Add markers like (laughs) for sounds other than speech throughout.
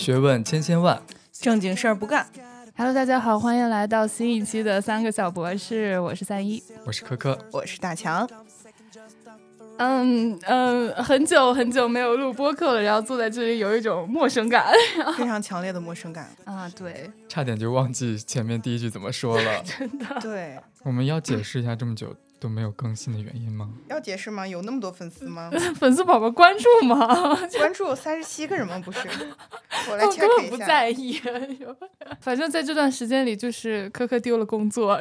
学问千千万，正经事儿不干。Hello，大家好，欢迎来到新一期的三个小博士，我是三一。我是科科。我是大强，嗯嗯，很久很久没有录播客了，然后坐在这里有一种陌生感 (laughs) 非常强烈的陌生感。(laughs) 啊，对，差点就忘记前面第一句怎么说了。(laughs) 真的对，我们要解释一下这么久都没有更新的原因吗？要解释吗？有那么多粉丝吗？(laughs) 粉丝宝宝关注吗？(laughs) 关注三十七个人吗？不是，(laughs) 我来 check 本不一下。在意。反正在这段时间里，就是科科丢了工作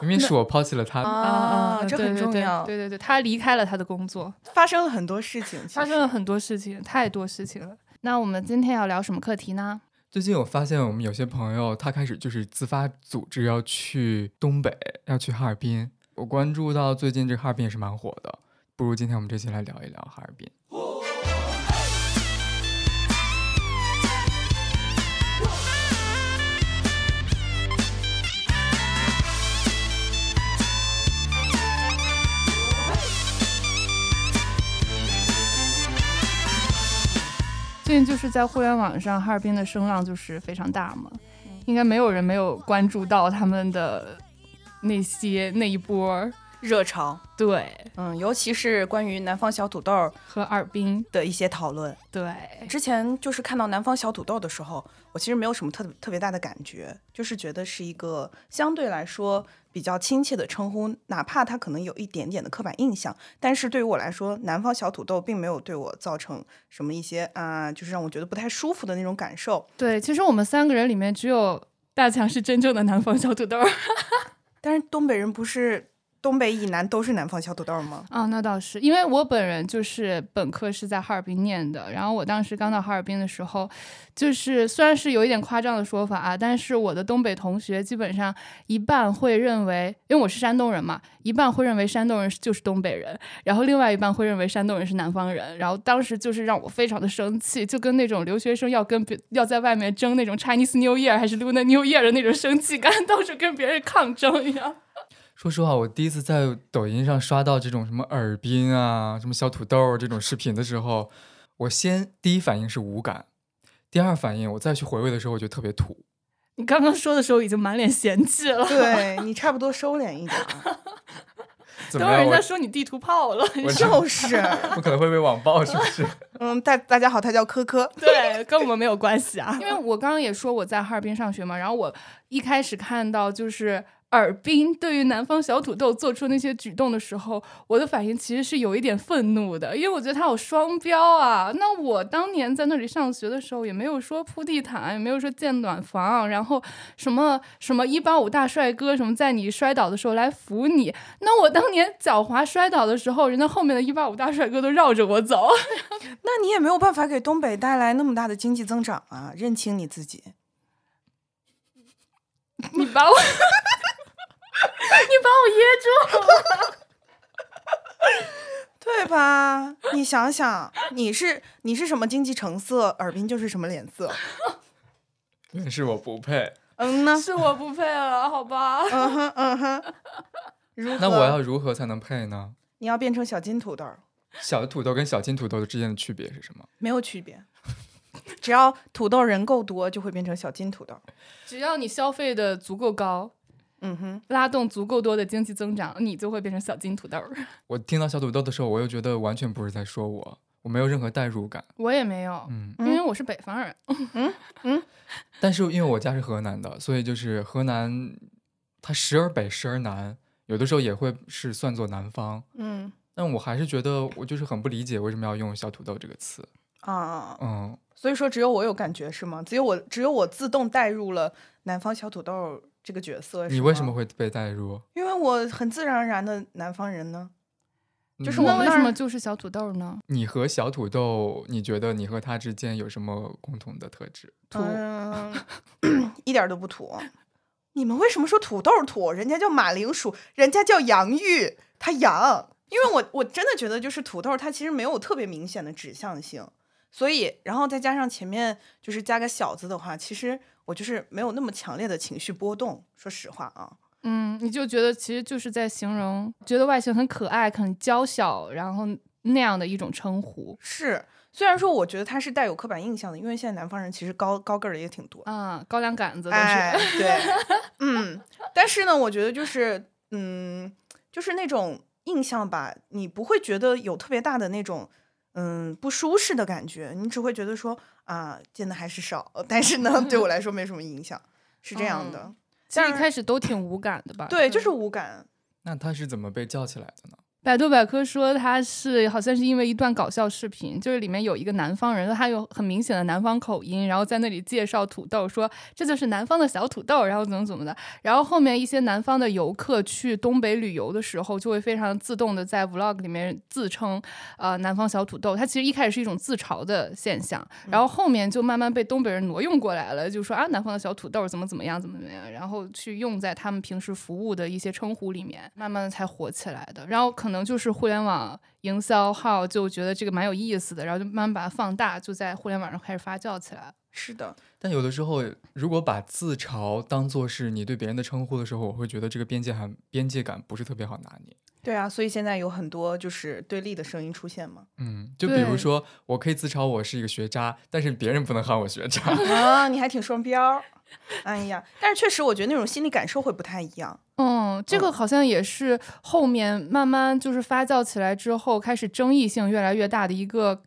明明是我抛弃了他。啊，这对对对很重要。对对对，他离开了他的工作，发生了很多事情，发生了很多事情，太多事情了。那我们今天要聊什么课题呢？最近我发现我们有些朋友他开始就是自发组织要去东北，要去哈尔滨。我关注到最近这哈尔滨也是蛮火的，不如今天我们这期来聊一聊哈尔滨。最近就是在互联网上，哈尔滨的声浪就是非常大嘛，应该没有人没有关注到他们的那些那一波儿，热潮。对，嗯，尤其是关于南方小土豆和哈尔滨，的一些讨论。对，之前就是看到南方小土豆的时候，我其实没有什么特特别大的感觉，就是觉得是一个相对来说比较亲切的称呼，哪怕它可能有一点点的刻板印象，但是对于我来说，南方小土豆并没有对我造成什么一些啊、就是让我觉得不太舒服的那种感受。对，其实我们三个人里面只有大强是真正的南方小土豆儿但是东北人不是东北以南都是南方小土豆吗？啊，那倒是，因为我本人就是本科是在哈尔滨念的，然后我当时刚到哈尔滨的时候，就是虽然是有一点夸张的说法啊，但是我的东北同学基本上一半会认为，因为我是山东人嘛，一半会认为山东人就是东北人，然后另外一半会认为山东人是南方人，然后当时就是让我非常的生气，就跟那种留学生要跟别要在外面争那种 Chinese New Year 还是 Lunar New Year 的那种生气感，(laughs) 到处跟别人抗争一样。说实话，我第一次在抖音上刷到这种什么耳滨啊、什么小土豆儿这种视频的时候，我先第一反应是无感，第二反应我再去回味的时候，我觉得特别土。你刚刚说的时候已经满脸嫌弃了。对你差不多收敛一点等会儿人家说你地图炮了，我就是，(laughs) 我可能会被网暴，是不是？(laughs) 嗯，大大家好，他叫科科，对，跟我们没有关系啊。因为我刚刚也说我在哈尔滨上学嘛，然后我一开始看到就是尔滨对于南方小土豆做出那些举动的时候，我的反应其实是有一点愤怒的，因为我觉得他有双标啊。那我当年在那里上学的时候，也没有说铺地毯，也没有说建暖房，然后什么什么一八五大帅哥什么在你摔倒的时候来扶你。那我当年脚滑摔倒的时候，人家后面的一八五大帅哥都绕着我走。(laughs) 那你也没有办法给东北带来那么大的经济增长啊！认清你自己。你把我，你 (laughs) 把我噎住了。(laughs) 对吧？你想想，你是你是什么经济成色，尔滨就是什么脸色。(laughs) 原是我不配。嗯呢，是我不配了，好吧？嗯哼嗯哼。如何？那我要如何才能配呢？你要变成小金土豆儿，小土豆跟小金土豆之间的区别是什么？没有区别。只要土豆人够多，就会变成小金土豆。只要你消费的足够高，嗯哼，拉动足够多的经济增长，你就会变成小金土豆儿。(laughs) 我听到小土豆的时候，我又觉得完全不是在说我，我没有任何代入感。我也没有，嗯，因为我是北方人。嗯嗯但是因为我家是河南的，所以就是河南，它时而北，时而南，有的时候也会是算作南方。嗯但我还是觉得，我就是很不理解为什么要用小土豆这个词。啊，嗯，所以说只有我有感觉是吗？只有我只有我自动带入了南方小土豆这个角色。你为什么会被带入？因为我很自然而然的南方人呢。就是我为什么就是小土豆呢？你和小土豆，你觉得你和他之间有什么共同的特质？土嗯，(clears throat) 一点都不土。你们为什么说土豆土？人家叫马铃薯，人家叫洋芋，它洋。因为我我真的觉得，就是土豆它其实没有特别明显的指向性，所以然后再加上前面就是加个小字的话，其实我就是没有那么强烈的情绪波动。说实话啊，嗯，你就觉得其实就是在形容，觉得外形很可爱、很娇小，然后那样的一种称呼。是，虽然说我觉得他是带有刻板印象的，因为现在南方人其实高高个儿的也挺多，啊，高粱杆子都是。哎，(laughs) 对，嗯，但是呢，我觉得就是，嗯，就是那种印象吧，你不会觉得有特别大的那种，嗯，不舒适的感觉，你只会觉得说啊，见的还是少，但是呢，(laughs) 对我来说没什么影响，是这样的。其实一开始都挺无感的吧？对，就是无感。那他是怎么被叫起来的呢？百度百科说他是好像是因为一段搞笑视频，就是里面有一个南方人，他有很明显的南方口音，然后在那里介绍土豆，说这就是南方的小土豆，然后怎么怎么的。然后后面一些南方的游客去东北旅游的时候，就会非常自动的在 vlog 里面自称呃南方小土豆。它其实一开始是一种自嘲的现象，然后后面就慢慢被东北人挪用过来了，就说啊南方的小土豆怎么怎么样怎么怎么样，然后去用在他们平时服务的一些称呼里面，慢慢的才火起来的。然后可能就是互联网营销号就觉得这个蛮有意思的，然后就慢慢把它放大，就在互联网上开始发酵起来。是的，但有的时候，如果把自嘲当做是你对别人的称呼的时候，我会觉得这个边界感边界感不是特别好拿捏。对啊，所以现在有很多就是对立的声音出现嘛。嗯，就比如说，我可以自嘲我是一个学渣，但是别人不能喊我学渣。(laughs) 啊，你还挺双标儿。哎呀，但是确实，我觉得那种心理感受会不太一样。嗯，这个好像也是后面慢慢就是发酵起来之后，开始争议性越来越大的一个，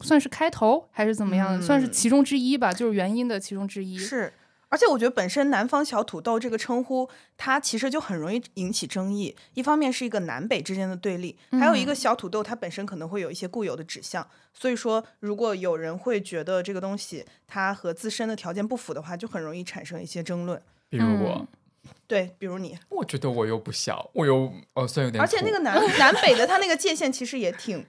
算是开头还是怎么样，算是嗯其中之一吧，就是原因的其中之一。是，而且我觉得本身“南方小土豆”这个称呼，它其实就很容易引起争议。一方面是一个南北之间的对立，还有一个嗯小土豆，它本身可能会有一些固有的指向。所以说，如果有人会觉得这个东西它和自身的条件不符的话，就很容易产生一些争论。比如我，对，比如你，我觉得我又不小，我又哦，虽然有点，而且那个南 (laughs) 南北的它那个界限其实也挺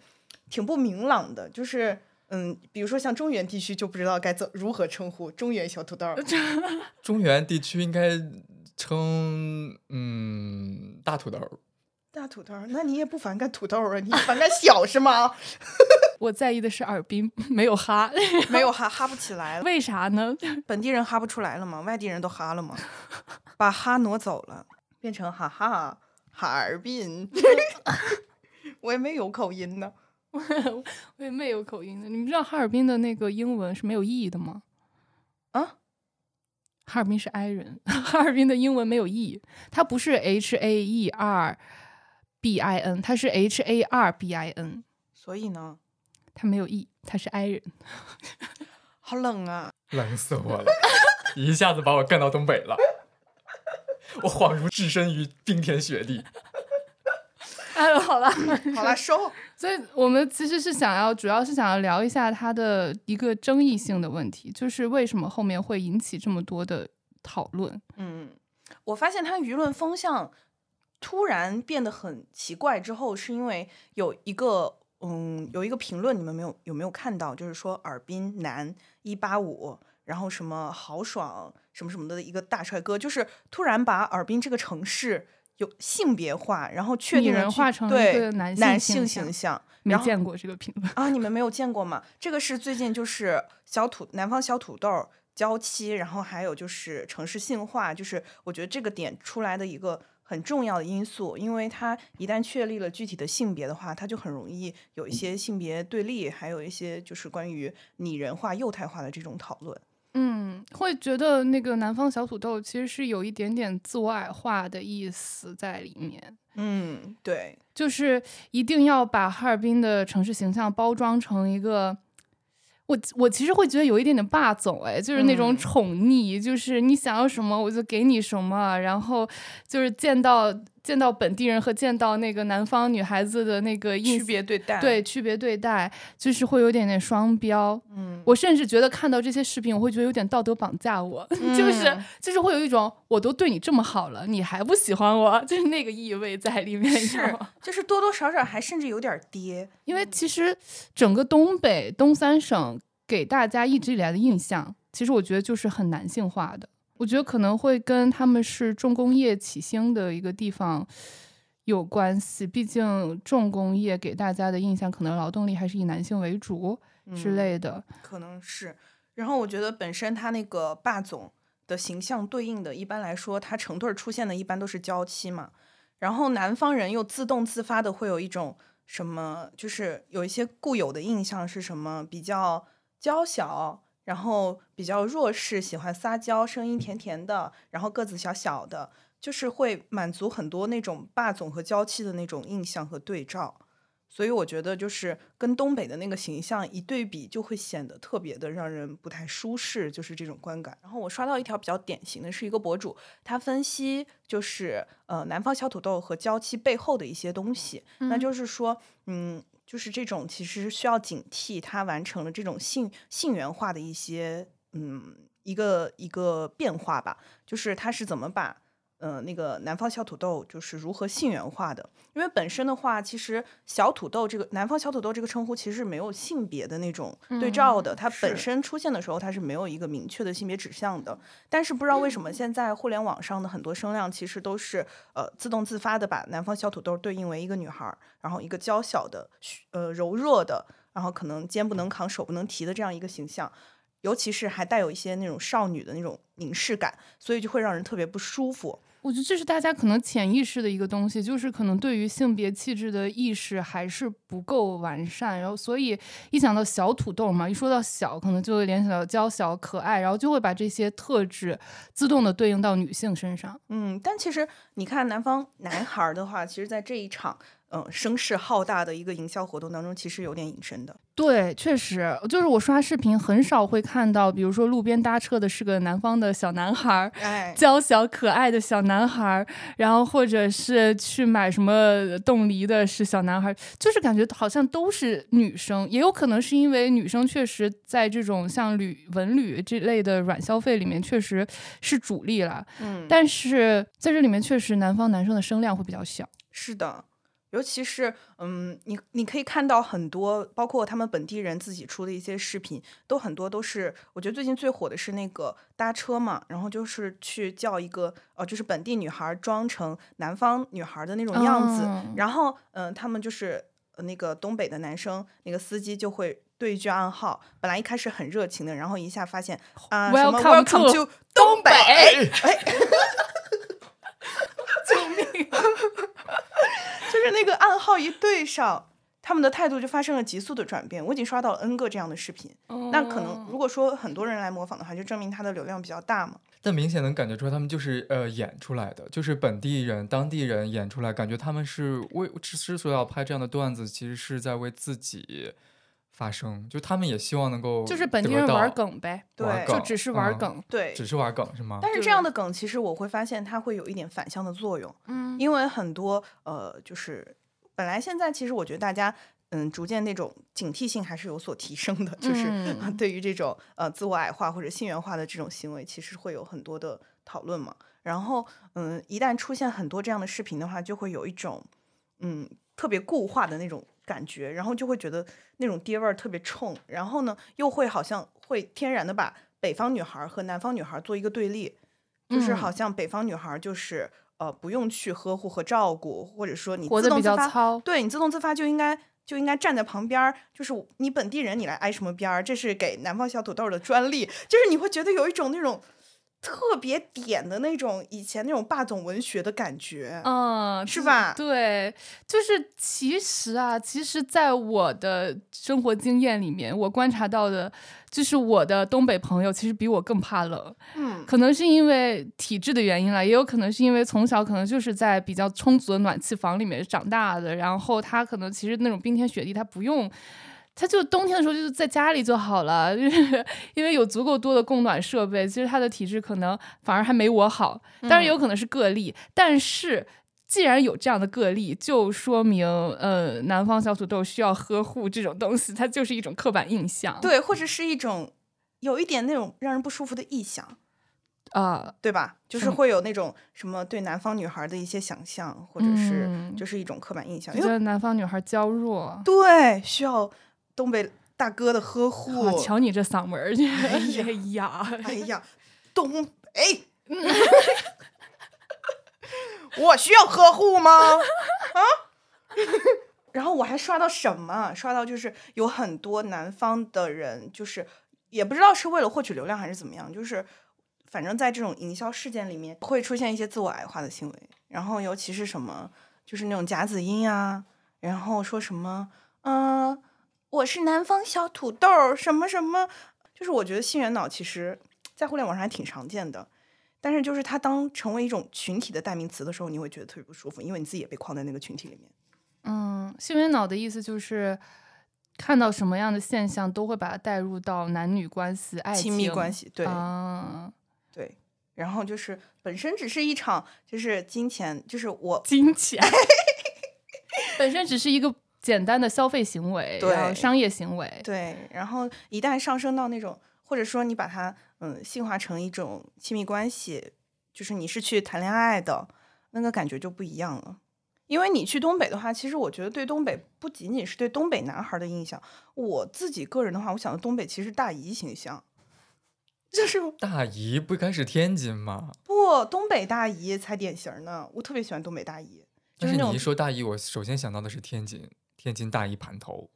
挺不明朗的，就是。嗯，比如说像中原地区就不知道该怎如何称呼中原小土豆儿，(laughs) 中原地区应该称嗯大土豆儿。大土豆儿，那你也不反感土豆儿啊？你反感小是吗？(laughs) 我在意的是耳滨 (laughs) 没有哈，没有哈哈不起来了，为啥呢？本地人哈不出来了吗？外地人都哈了吗？把哈挪走了，变成哈哈哈尔滨。我也没有口音呢。(laughs) 我也没有口音的。你们知道哈尔滨的那个英文是没有意义的吗？啊，哈尔滨是 i 人，(laughs) 哈尔滨的英文没有 e，它不是 h a e r b i n，它是 h a r b i n，所以呢，它没有 e，它是 i 人。(laughs) 好冷啊！冷死我了，一下子把我干到东北了，我恍如置身于冰天雪地。(laughs) 哎，好了，(laughs) 好了，收。(laughs) 所以我们其实是想要，主要是想要聊一下它的一个争议性的问题，就是为什么后面会引起这么多的讨论。嗯，我发现它舆论风向突然变得很奇怪之后，是因为有一个嗯有一个评论，你们没有有没有看到？就是说尔滨男一八五，然后什么豪爽什么什么的一个大帅哥，就是突然把尔滨这个城市。有性别化，然后确定人化成对男性形象没见过这个评论，啊，你们没有见过吗？这个是最近就是小土南方小土豆娇妻，然后还有就是城市性化，就是我觉得这个点出来的一个很重要的因素，因为它一旦确立了具体的性别的话，它就很容易有一些性别对立，还有一些就是关于拟人化、幼态化的这种讨论。嗯，会觉得那个南方小土豆其实是有一点点自我矮化的意思在里面。嗯，对，就是一定要把哈尔滨的城市形象包装成一个，我我其实会觉得有一点点霸总，哎，就是那种嗯。宠溺，就是你想要什么我就给你什么，然后就是见到见到本地人和见到那个南方女孩子的那个区别对待，对，区别对待，就是会有点点双标。嗯，我甚至觉得看到这些视频，我会觉得有点道德绑架我，(laughs) 就是嗯就是会有一种我都对你这么好了，你还不喜欢我，(laughs) 就是那个意味在里面。是吗，就是多多少少还甚至有点儿爹。因为其实整个东北东三省给大家一直以来的印象，其实我觉得就是很男性化的。我觉得可能会跟他们是重工业起兴的一个地方有关系，毕竟重工业给大家的印象可能劳动力还是以男性为主之嗯类的。可能是。然后我觉得本身他那个霸总的形象对应的，一般来说他成对出现的一般都是娇妻嘛。然后南方人又自动自发的会有一种什么，就是有一些固有的印象是什么比较娇小，然后比较弱势，喜欢撒娇，声音甜甜的，然后个子小小的，就是会满足很多那种霸总和娇妻的那种印象和对照。所以我觉得，就是跟东北的那个形象一对比，就会显得特别的让人不太舒适，就是这种观感。然后我刷到一条比较典型的是一个博主，他分析就是呃南方小土豆和娇妻背后的一些东西，那就是说，嗯，就是这种其实需要警惕，他完成了这种性性源化的一些嗯一个一个变化吧，就是他是怎么把。呃，那个南方小土豆就是如何性缘化的？因为本身的话，其实小土豆这个南方小土豆这个称呼其实是没有性别的那种对照的，它本身出现的时候它是没有一个明确的性别指向的。但是不知道为什么现在互联网上的很多声量其实都是呃自动自发的把南方小土豆对应为一个女孩，然后一个娇小的呃柔弱的，然后可能肩不能扛手不能提的这样一个形象。尤其是还带有一些那种少女的那种凝视感，所以就会让人特别不舒服。我觉得这是大家可能潜意识的一个东西，就是可能对于性别气质的意识还是不够完善。然后，所以一想到小土豆嘛，一说到小，可能就会联想到娇小可爱，然后就会把这些特质自动的对应到女性身上。嗯，但其实你看南方男孩的话，其实，在这一场。嗯，声势浩大的一个营销活动当中，其实有点隐身的。对，确实，就是我刷视频很少会看到，比如说路边搭车的是个南方的小男孩儿，哎，娇小可爱的小男孩儿，然后或者是去买什么冻梨的是小男孩儿，就是感觉好像都是女生，也有可能是因为女生确实在这种像旅文旅这类的软消费里面确实是主力了。嗯，但是在这里面确实南方男生的声量会比较小。是的。尤其是，嗯，你你可以看到很多，包括他们本地人自己出的一些视频，都很多都是，我觉得最近最火的是那个搭车嘛，然后就是去叫一个，呃，就是本地女孩装成南方女孩的那种样子，然后，嗯，他们就是那个东北的男生，那个司机就会对一句暗号，本来一开始很热情的，然后一下发现啊，什么 Welcome to 东北，哎。就是那个暗号一对上，他们的态度就发生了急速的转变。我已经刷到了 N 个这样的视频，那可能如果说很多人来模仿的话，就证明它的流量比较大嘛。但明显能感觉出来，他们就是呃演出来的，就是本地人、当地人演出来，感觉他们是为之之所以要拍这样的段子，其实是在为自己发生，就他们也希望能够就是本地人玩梗呗，对，就只是玩梗，对，只是玩梗是吗？但是这样的梗，其实我会发现它会有一点反向的作用，嗯，因为很多呃，就是本来现在其实我觉得大家。嗯，逐渐那种警惕性还是有所提升的，就是 (laughs) 对于这种呃自我矮化或者性缘化的这种行为，其实会有很多的讨论嘛。然后，嗯，一旦出现很多这样的视频的话，就会有一种嗯特别固化的那种感觉，然后就会觉得那种爹味儿特别冲，然后呢，又会好像会天然的把北方女孩和南方女孩做一个对立，就是好像北方女孩就是呃不用去呵护和照顾，或者说你自动自发，对你自动自发就应该。就应该站在旁边儿，就是你本地人，你来挨什么边儿？这是给南方小土豆的专利，就是你会觉得有一种那种。特别点的那种以前那种霸总文学的感觉，嗯，是吧？对，就是其实啊，其实，在我的生活经验里面，我观察到的，就是我的东北朋友其实比我更怕冷，嗯，可能是因为体质的原因了，也有可能是因为从小可能就是在比较充足的暖气房里面长大的，然后他可能其实那种冰天雪地他不用。他就冬天的时候就是在家里就好了，就是因为有足够多的供暖设备。其实他的体质可能反而还没我好，当然有可能是个例。但是既然有这样的个例，就说明呃，南方小土豆需要呵护这种东西，它就是一种刻板印象，对，或者是一种有一点那种让人不舒服的臆想啊，对吧？就是会有那种什么对南方女孩的一些想象，或者是就是一种刻板印象，觉得南方女孩娇弱，对，需要。东北大哥的呵护，瞧你这嗓门儿！哎呀，哎呀，东北，(laughs) 我需要呵护吗？啊！(laughs) 然后我还刷到什么？刷到就是有很多南方的人，就是也不知道是为了获取流量还是怎么样，就是反正在这种营销事件里面会出现一些自我矮化的行为，然后尤其是什么，就是那种夹子音啊。然后说什么，嗯，我是南方小土豆，什么什么，就是我觉得性缘脑其实，在互联网上还挺常见的，但是就是它当成为一种群体的代名词的时候，你会觉得特别不舒服，因为你自己也被框在那个群体里面。嗯，性缘脑的意思就是看到什么样的现象都会把它带入到男女关系、爱情、亲密关系，对，啊，对。然后就是本身只是一场，就是金钱，就是我金钱 (laughs) (laughs) 本身只是一个简单的消费行为，对然后商业行为，对，然后一旦上升到那种，或者说你把它嗯性化成一种亲密关系，就是你是去谈恋爱的，那个感觉就不一样了。因为你去东北的话，其实我觉得对东北不仅仅是对东北男孩的印象，我自己个人的话，我想的东北其实大姨形象，就是 (laughs) 大姨不该是天津吗？不东北大姨才典型呢。我特别喜欢东北大姨，就是你一说大姨，我首先想到的是天津，天津大一盘头。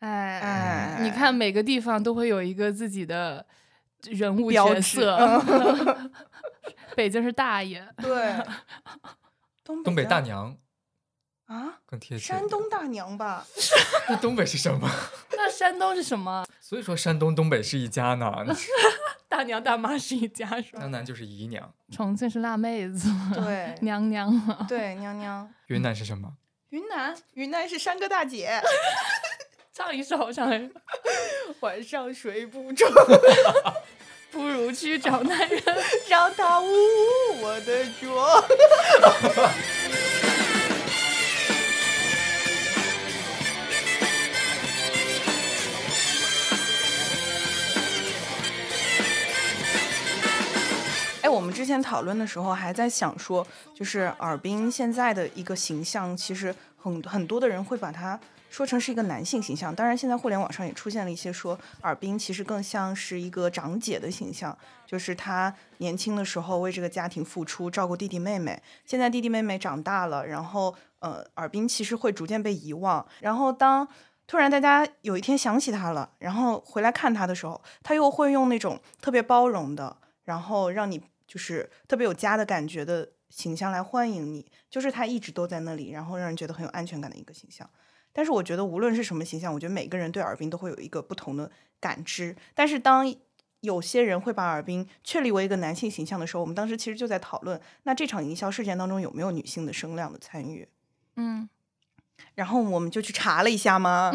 哎，哎，你看每个地方都会有一个自己的人物角色，(laughs) 北京是大爷，对，(laughs) 东东北大娘啊，更贴切。山东大娘吧。(laughs) 那东北是什么？那山东是什么？所以说山东东北是一家呢，大娘大妈是一家是吧？江南就是姨娘，重庆是辣妹子，对娘娘嘛。对，娘娘。云南是什么？云南，云南是山歌大姐。(laughs) 唱一首，唱一首，晚上睡不着，(laughs) 不如去找男人。让他捂捂我的妆。(laughs) 我们之前讨论的时候还在想说，就是尔滨现在的一个形象，其实很很多的人会把它说成是一个男性形象。当然，现在互联网上也出现了一些说尔滨其实更像是一个长姐的形象，就是她年轻的时候为这个家庭付出，照顾弟弟妹妹。现在弟弟妹妹长大了，然后呃，尔滨其实会逐渐被遗忘。然后当突然大家有一天想起他了，然后回来看他的时候，他又会用那种特别包容的，然后让你就是特别有家的感觉的形象来欢迎你，就是他一直都在那里，然后让人觉得很有安全感的一个形象。但是我觉得无论是什么形象，我觉得每个人对尔滨都会有一个不同的感知。但是当有些人会把尔滨确立为一个男性形象的时候，我们当时其实就在讨论，那这场营销事件当中有没有女性的声量的参与？嗯，然后我们就去查了一下嘛，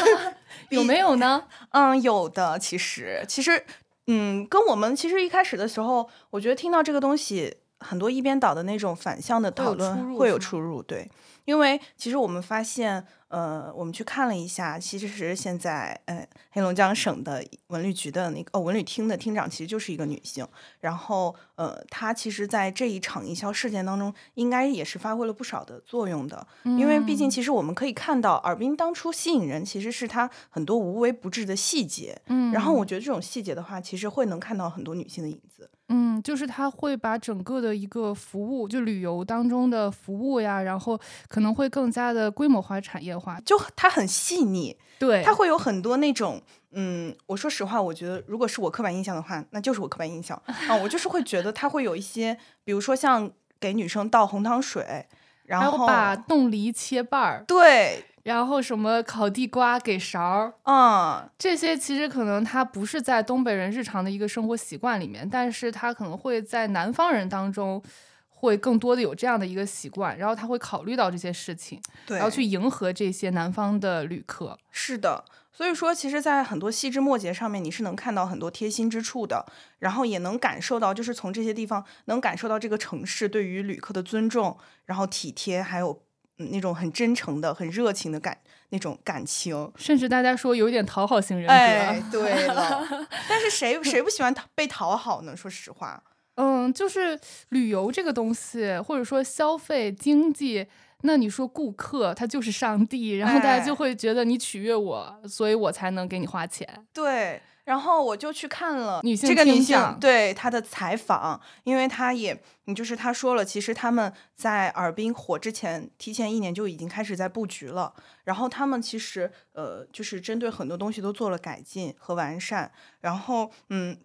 (laughs) 有没有呢？(laughs) 嗯，有的。其实，其实，嗯，跟我们其实一开始的时候，我觉得听到这个东西，很多一边倒的那种反向的讨论会有出入，对，因为其实我们发现，呃，我们去看了一下，其实是现在，呃，黑龙江省的文旅局的那个哦，文旅厅的厅长其实就是一个女性，然后，呃，她其实在这一场营销事件当中，应该也是发挥了不少的作用的，因为毕竟嗯。其实我们可以看到，尔滨当初吸引人其实是她很多无微不至的细节，嗯，然后我觉得这种细节的话，其实会能看到很多女性的影子。嗯，就是他会把整个的一个服务，就旅游当中的服务呀，然后可能会更加的规模化、产业化。就它很细腻，对，它会有很多那种，嗯，我说实话，我觉得如果是我刻板印象的话，那就是我刻板印象 (laughs) 啊，我就是会觉得他会有一些，比如说像给女生倒红糖水，然后把冻梨切瓣儿，对，然后什么烤地瓜给勺儿，嗯，这些其实可能它不是在东北人日常的一个生活习惯里面，但是它可能会在南方人当中会更多的有这样的一个习惯，然后他会考虑到这些事情，对，然后去迎合这些南方的旅客。是的，所以说，其实，在很多细枝末节上面，你是能看到很多贴心之处的，然后也能感受到，就是从这些地方能感受到这个城市对于旅客的尊重，然后体贴，还有、嗯、那种很真诚的、很热情的感那种感情。甚至大家说有点讨好型人格。哎，(laughs) 对了，但是谁谁不喜欢讨被讨好呢？说实话，(laughs) 嗯，就是旅游这个东西，或者说消费经济，那你说顾客他就是上帝，然后大家就哎会觉得你取悦我，所以我才能给你花钱。对。然后我就去看了女性这个女性对她的采访，因为她也，你就是她说了，其实他们在尔滨火之前，提前一年就已经开始在布局了。然后他们其实呃，就是针对很多东西都做了改进和完善。然后嗯，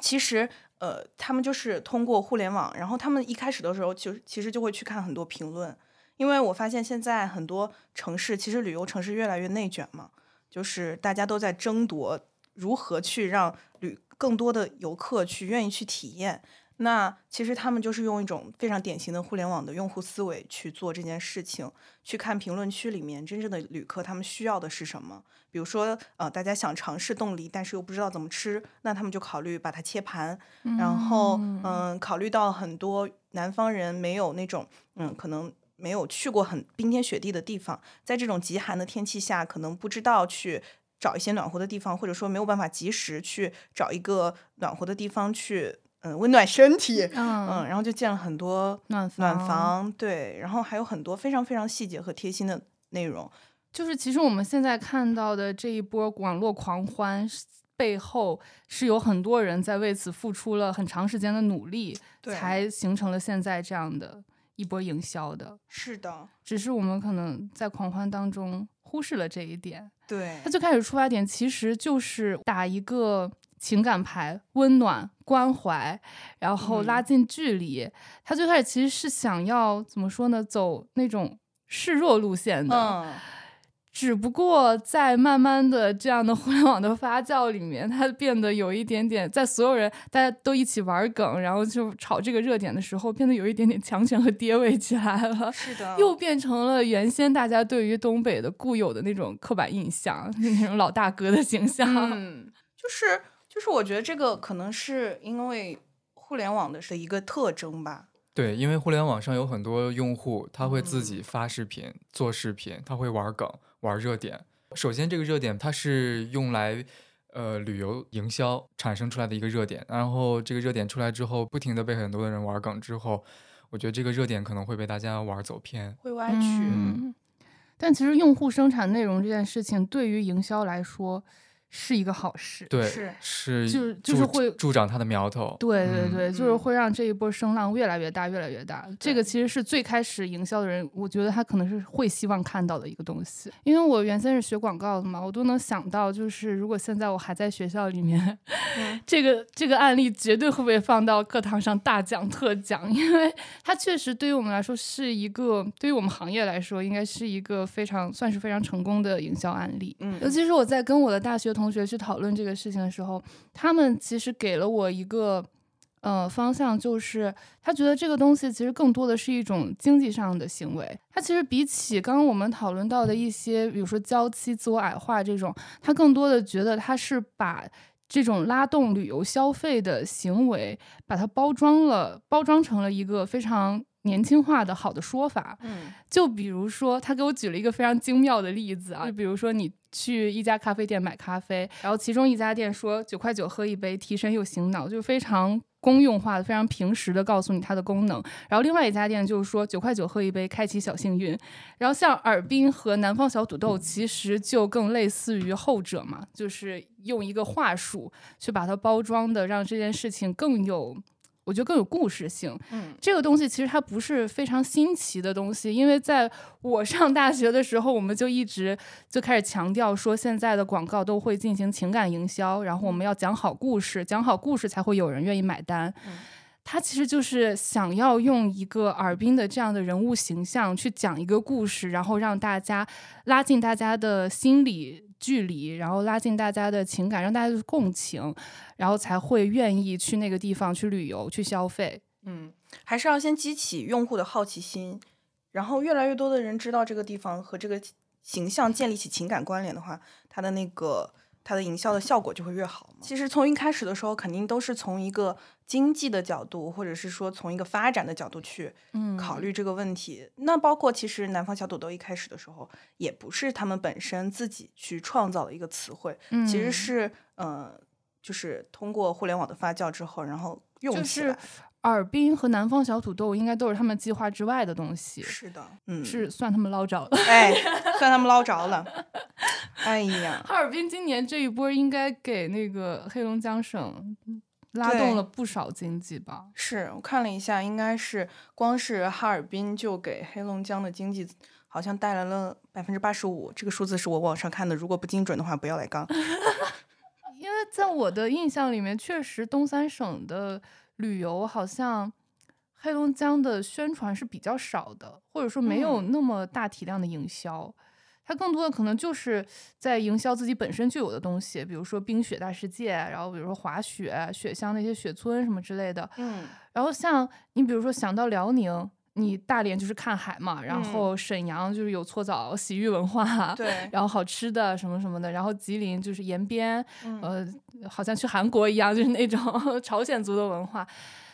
其实呃，他们就是通过互联网，然后他们一开始的时候就其实就会去看很多评论，因为我发现现在很多城市其实旅游城市越来越内卷嘛，就是大家都在争夺如何去让旅更多的游客去愿意去体验。那其实他们就是用一种非常典型的互联网的用户思维去做这件事情，去看评论区里面真正的旅客他们需要的是什么。比如说，呃，大家想尝试冻梨，但是又不知道怎么吃，那他们就考虑把它切盘。然后，嗯，考虑到很多南方人没有那种，嗯，可能没有去过很冰天雪地的地方，在这种极寒的天气下，可能不知道去找一些暖和的地方，或者说没有办法及时去找一个暖和的地方去。嗯，温暖身体，嗯，然后就建了很多暖暖房，对，然后还有很多非常非常细节和贴心的内容。就是其实我们现在看到的这一波网络狂欢背后，是有很多人在为此付出了很长时间的努力，才形成了现在这样的一波营销的。是的，只是我们可能在狂欢当中忽视了这一点。对，他最开始出发点其实就是打一个。情感牌，温暖关怀，然后拉近距离。他最开始其实是想要怎么说呢？走那种示弱路线的。只不过在慢慢的这样的互联网的发酵里面，它变得有一点点，在所有人大家都一起玩梗，然后就炒这个热点的时候，变得有一点点强权和爹味起来了。是的，又变成了原先大家对于东北的固有的那种刻板印象，那种老大哥的形象。嗯，就是。就是我觉得这个可能是因为互联网的是一个特征吧。对，因为互联网上有很多用户，他会自己发视频、做视频，他会玩梗、玩热点。首先，这个热点它是用来呃旅游营销产生出来的一个热点，然后这个热点出来之后，不停的被很多的人玩梗之后，我觉得这个热点可能会被大家玩走偏，会歪曲。但其实用户生产内容这件事情，对于营销来说。是一个好事，对，是是，就是就是会助长它的苗头，对对对，就是会让这一波声浪越来越大，越来越大。这个其实是最开始营销的人，我觉得他可能是会希望看到的一个东西。因为我原先是学广告的嘛，我都能想到，就是如果现在我还在学校里面，这个这个案例绝对会被放到课堂上大讲特讲，(laughs) 因为它确实对于我们来说是一个，对于我们行业来说，应该是一个非常算是非常成功的营销案例。嗯，尤其是我在跟我的大学。同学去讨论这个事情的时候，他们其实给了我一个呃方向，就是他觉得这个东西其实更多的是一种经济上的行为。他其实比起刚刚我们讨论到的一些，比如说娇妻、自我矮化这种，他更多的觉得他是把这种拉动旅游消费的行为，把它包装了，包装成了一个非常。年轻化的好的说法，嗯，就比如说，他给我举了一个非常精妙的例子啊，就比如说你去一家咖啡店买咖啡，然后其中一家店说九块九喝一杯，提神又醒脑，就非常公用化的、非常平实的告诉你它的功能。然后另外一家店就是说九块九喝一杯，开启小幸运。然后像尔滨和南方小土豆，其实就更类似于后者嘛，就是用一个话术去把它包装的，让这件事情更有。我觉得更有故事性。嗯，这个东西其实它不是非常新奇的东西，因为在我上大学的时候，我们就一直就开始强调说，现在的广告都会进行情感营销，然后我们要讲好故事，讲好故事才会有人愿意买单。嗯，他其实就是想要用一个尔滨的这样的人物形象去讲一个故事，然后让大家拉近大家的心理。距离，然后拉近大家的情感，让大家共情，然后才会愿意去那个地方去旅游、去消费。嗯，还是要先激起用户的好奇心，然后越来越多的人知道这个地方和这个形象建立起情感关联的话，它的那个。它的营销的效果就会越好其实从一开始的时候，肯定都是从一个经济的角度，或者是说从一个发展的角度去考虑这个问题。那包括其实南方小土豆一开始的时候，也不是他们本身自己去创造的一个词汇，其实是呃，就是通过互联网的发酵之后，然后用起来。尔滨和南方小土豆应该都是他们计划之外的东西。是的，嗯，是算他们捞着了。哎，(laughs) 算他们捞着了。哎呀，(laughs) 哈尔滨今年这一波应该给那个黑龙江省拉动了不少经济吧？是我看了一下，应该是光是哈尔滨就给黑龙江的经济好像带来了百分之八十五。这个数字是我网上看的，如果不精准的话，不要来杠。因为在我的印象里面，确实东三省的。旅游好像黑龙江的宣传是比较少的，或者说没有那么大体量的营销。它更多的可能就是在营销自己本身就有的东西，比如说冰雪大世界，然后比如说滑雪、雪乡那些雪村什么之类的。嗯，然后像你比如说想到辽宁，你大连就是看海嘛，然嗯后沈阳就是有搓澡、洗浴文化，(laughs) 对，然后好吃的什么什么的，然后吉林就是延边，嗯呃，好像去韩国一样，就是那种 (laughs) 朝鲜族的文化。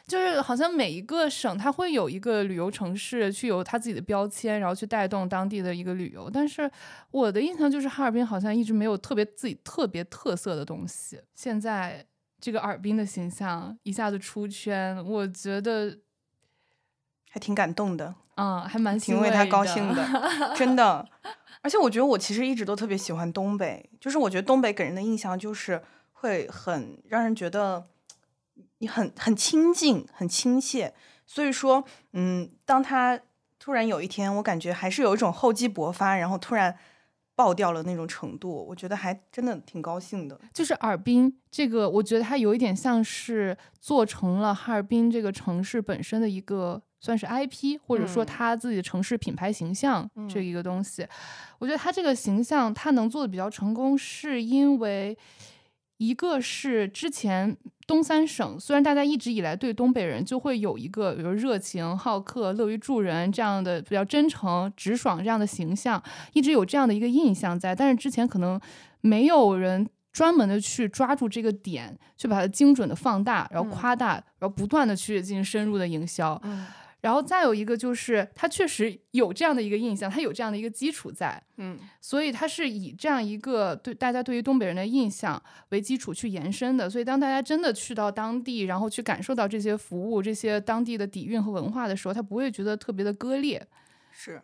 就是好像每一个省它会有一个旅游城市，去有它自己的标签，然后去带动当地的一个旅游。但是我的印象就是哈尔滨好像一直没有特别自己特别特色的东西。现在这个尔滨的形象一下子出圈，我觉得还挺感动的，嗯还蛮欣挺为他高兴的，(laughs) 真的。而且我觉得我其实一直都特别喜欢东北，就是我觉得东北给人的印象就是会很让人觉得你很很亲近、很亲切。所以说，嗯，当他突然有一天，我感觉还是有一种厚积薄发，然后突然爆掉了那种程度，我觉得还真的挺高兴的。就是尔滨这个，我觉得它有一点像是做成了哈尔滨这个城市本身的一个算是 IP，或者说嗯它自己的城市品牌形象这一个东西。我觉得他这个形象他能做的比较成功，是因为一个是之前东三省，虽然大家一直以来对东北人就会有一个比如热情、好客、乐于助人这样的比较真诚、直爽这样的形象，一直有这样的一个印象在，但是之前可能没有人专门的去抓住这个点，去把它精准的放大，然后嗯夸大，然后不断的去进行深入的营销。嗯然后再有一个就是，他确实有这样的一个印象，他有这样的一个基础在，嗯所以他是以这样一个对大家对于东北人的印象为基础去延伸的。所以当大家真的去到当地，然后去感受到这些服务、这些当地的底蕴和文化的时候，他不会觉得特别的割裂。是。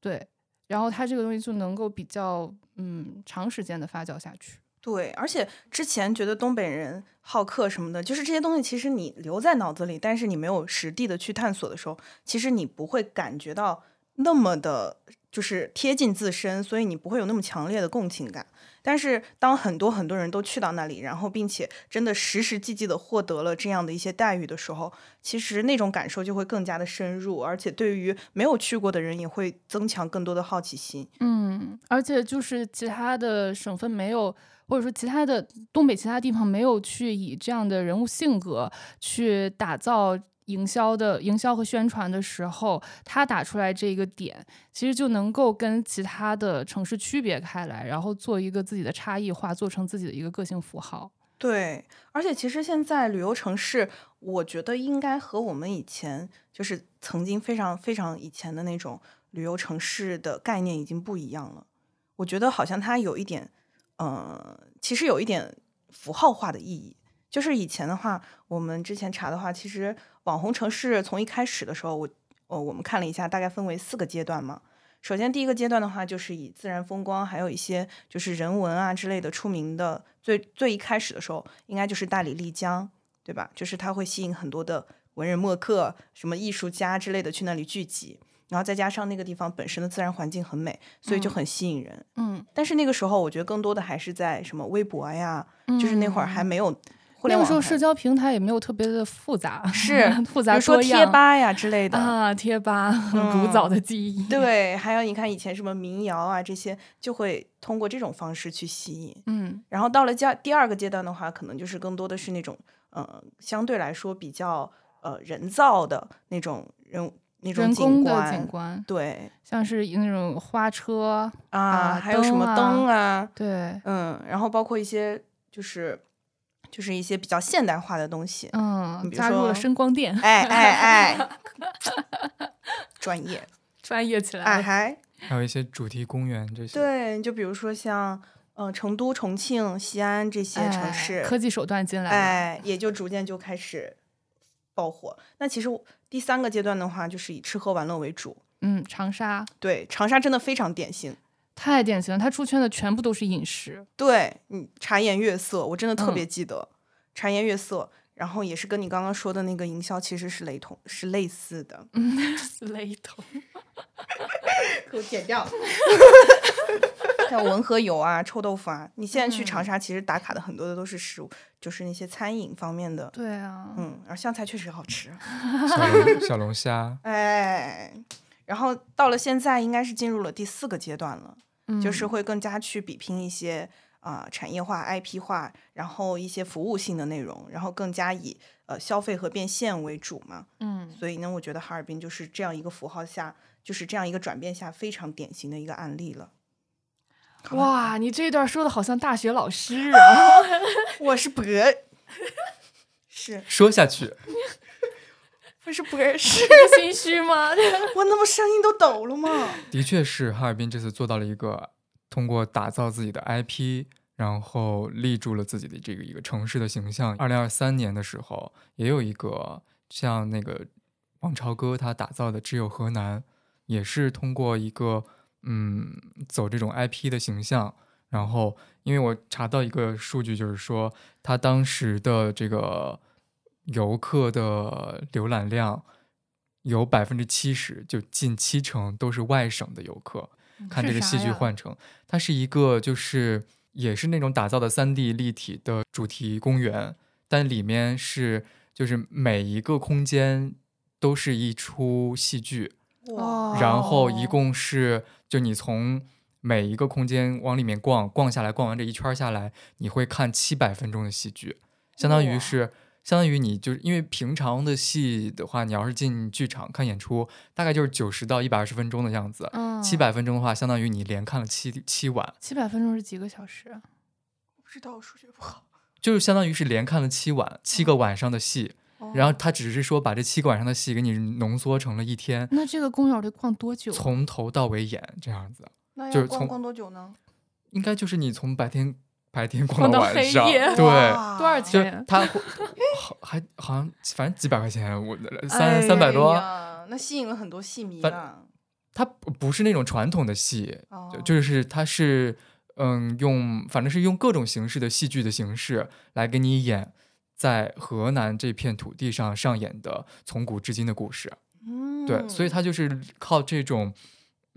对，然后他这个东西就能够比较嗯长时间的发酵下去。对，而且之前觉得东北人好客什么的，就是这些东西，其实你留在脑子里，但是你没有实地的去探索的时候，其实你不会感觉到那么的，就是贴近自身，所以你不会有那么强烈的共情感。但是当很多很多人都去到那里，然后并且真的实实际际的获得了这样的一些待遇的时候，其实那种感受就会更加的深入，而且对于没有去过的人也会增强更多的好奇心。嗯，而且就是其他的省份没有，或者说其他的东北其他地方没有去以这样的人物性格去打造营销的营销和宣传的时候，他打出来这个点，其实就能够跟其他的城市区别开来，然后做一个自己的差异化，做成自己的一个个性符号。对，而且其实现在旅游城市，我觉得应该和我们以前就是曾经非常非常以前的那种旅游城市的概念已经不一样了。我觉得好像它有一点，呃，其实有一点符号化的意义。就是以前的话，我们之前查的话，其实网红城市从一开始的时候，我呃我们看了一下，大概分为四个阶段嘛。首先，第一个阶段的话，就是以自然风光，还有一些就是人文啊之类的出名的。最最一开始的时候，应该就是大理、丽江，对吧？就是它会吸引很多的文人墨客、什么艺术家之类的去那里聚集，然后再加上那个地方本身的自然环境很美，所以就嗯很吸引人。嗯，但是那个时候，我觉得更多的还是在什么微博呀，就是那会儿还没有那个时候社交平台也没有特别的复杂，是复杂比如说贴吧呀之类的。啊，贴吧很古早的记忆。对，还有你看以前什么民谣啊这些，就会通过这种方式去吸引。嗯然后到了阶第二个阶段的话，可能就是更多的是那种呃相对来说比较呃人造的那种人那种人工的景观，景观，对像是那种花车，啊，啊还有什么灯啊对，嗯，然后包括一些就是就是一些比较现代化的东西，嗯，比如加入了说声光电，哎哎哎，(laughs) 专业，专业起来了。哎还还有一些主题公园这些。，对，就比如说像嗯成都、重庆、西安这些城哎市，科技手段进来了，哎，也就逐渐就开始爆火。那其实第三个阶段的话，就是以吃喝玩乐为主。嗯，长沙对，长沙真的非常典型。太典型了，他出圈的全部都是饮食，对，嗯，茶颜悦色，我真的特别嗯记得、茶颜悦色。然后也是跟你刚刚说的那个营销其实是雷同，是类似的。雷同。(laughs) 给我剪掉。(laughs) 还有文和友啊、臭豆腐啊。你现在去长沙，其实打卡的很多的都是食物，就是那些餐饮方面的。对啊，嗯，然后香菜确实好吃。(laughs) 小龙小龙虾，哎，然后到了现在，应该是进入了第四个阶段了，就是会更加去比拼一些啊、产业化、IP 化，然后一些服务性的内容，然后更加以呃消费和变现为主嘛。嗯，所以呢，我觉得哈尔滨就是这样一个符号下，就是这样一个转变下非常典型的一个案例了。哇，你这一段说的好像大学老师啊！(laughs) 我是博，是说下去，(laughs) 不是博士，心虚吗？(laughs) 我那不声音都抖了吗？的确是哈尔滨这次做到了一个通过打造自己的 IP，然后立住了自己的这个一个城市的形象。二零二三年的时候，也有一个像那个王朝歌他打造的《只有河南》，也是通过一个嗯走这种 IP 的形象。然后，因为我查到一个数据，就是说他当时的这个游客的浏览量有百分之七十，就近七成都是外省的游客。看这个戏剧幻城，它是一个就是也是那种打造的三 D 立体的主题公园，但里面是就是每一个空间都是一出戏剧，哦然后一共是就你从每一个空间往里面逛，逛下来，逛完这一圈下来，你会看七百分钟的戏剧，相当于哇是。相当于你就是因为平常的戏的话，你要是进剧场看演出，大概就是九十到一百二十分钟的样子。嗯，七百分钟的话，相当于你连看了七七晚，七百分钟是几个小时？啊不知道，我数学不好。就是相当于是连看了七晚，七个晚上的戏。然后他只是说把这七个晚上的戏给你浓缩成了一天，那这个公园得逛多久？从头到尾演这样子，那就是从要逛逛多久呢？应该就是你从白天白天逛逛到黑晚上，夜对，多少钱？他会好还好像反正几百块钱，我哎三三百多，那吸引了很多戏迷反啊。它不不是那种传统的戏，哦就就是他是嗯用反正是用各种形式的戏剧的形式来给你演在河南这片土地上上演的从古至今的故事。嗯，对，所以他就是靠这种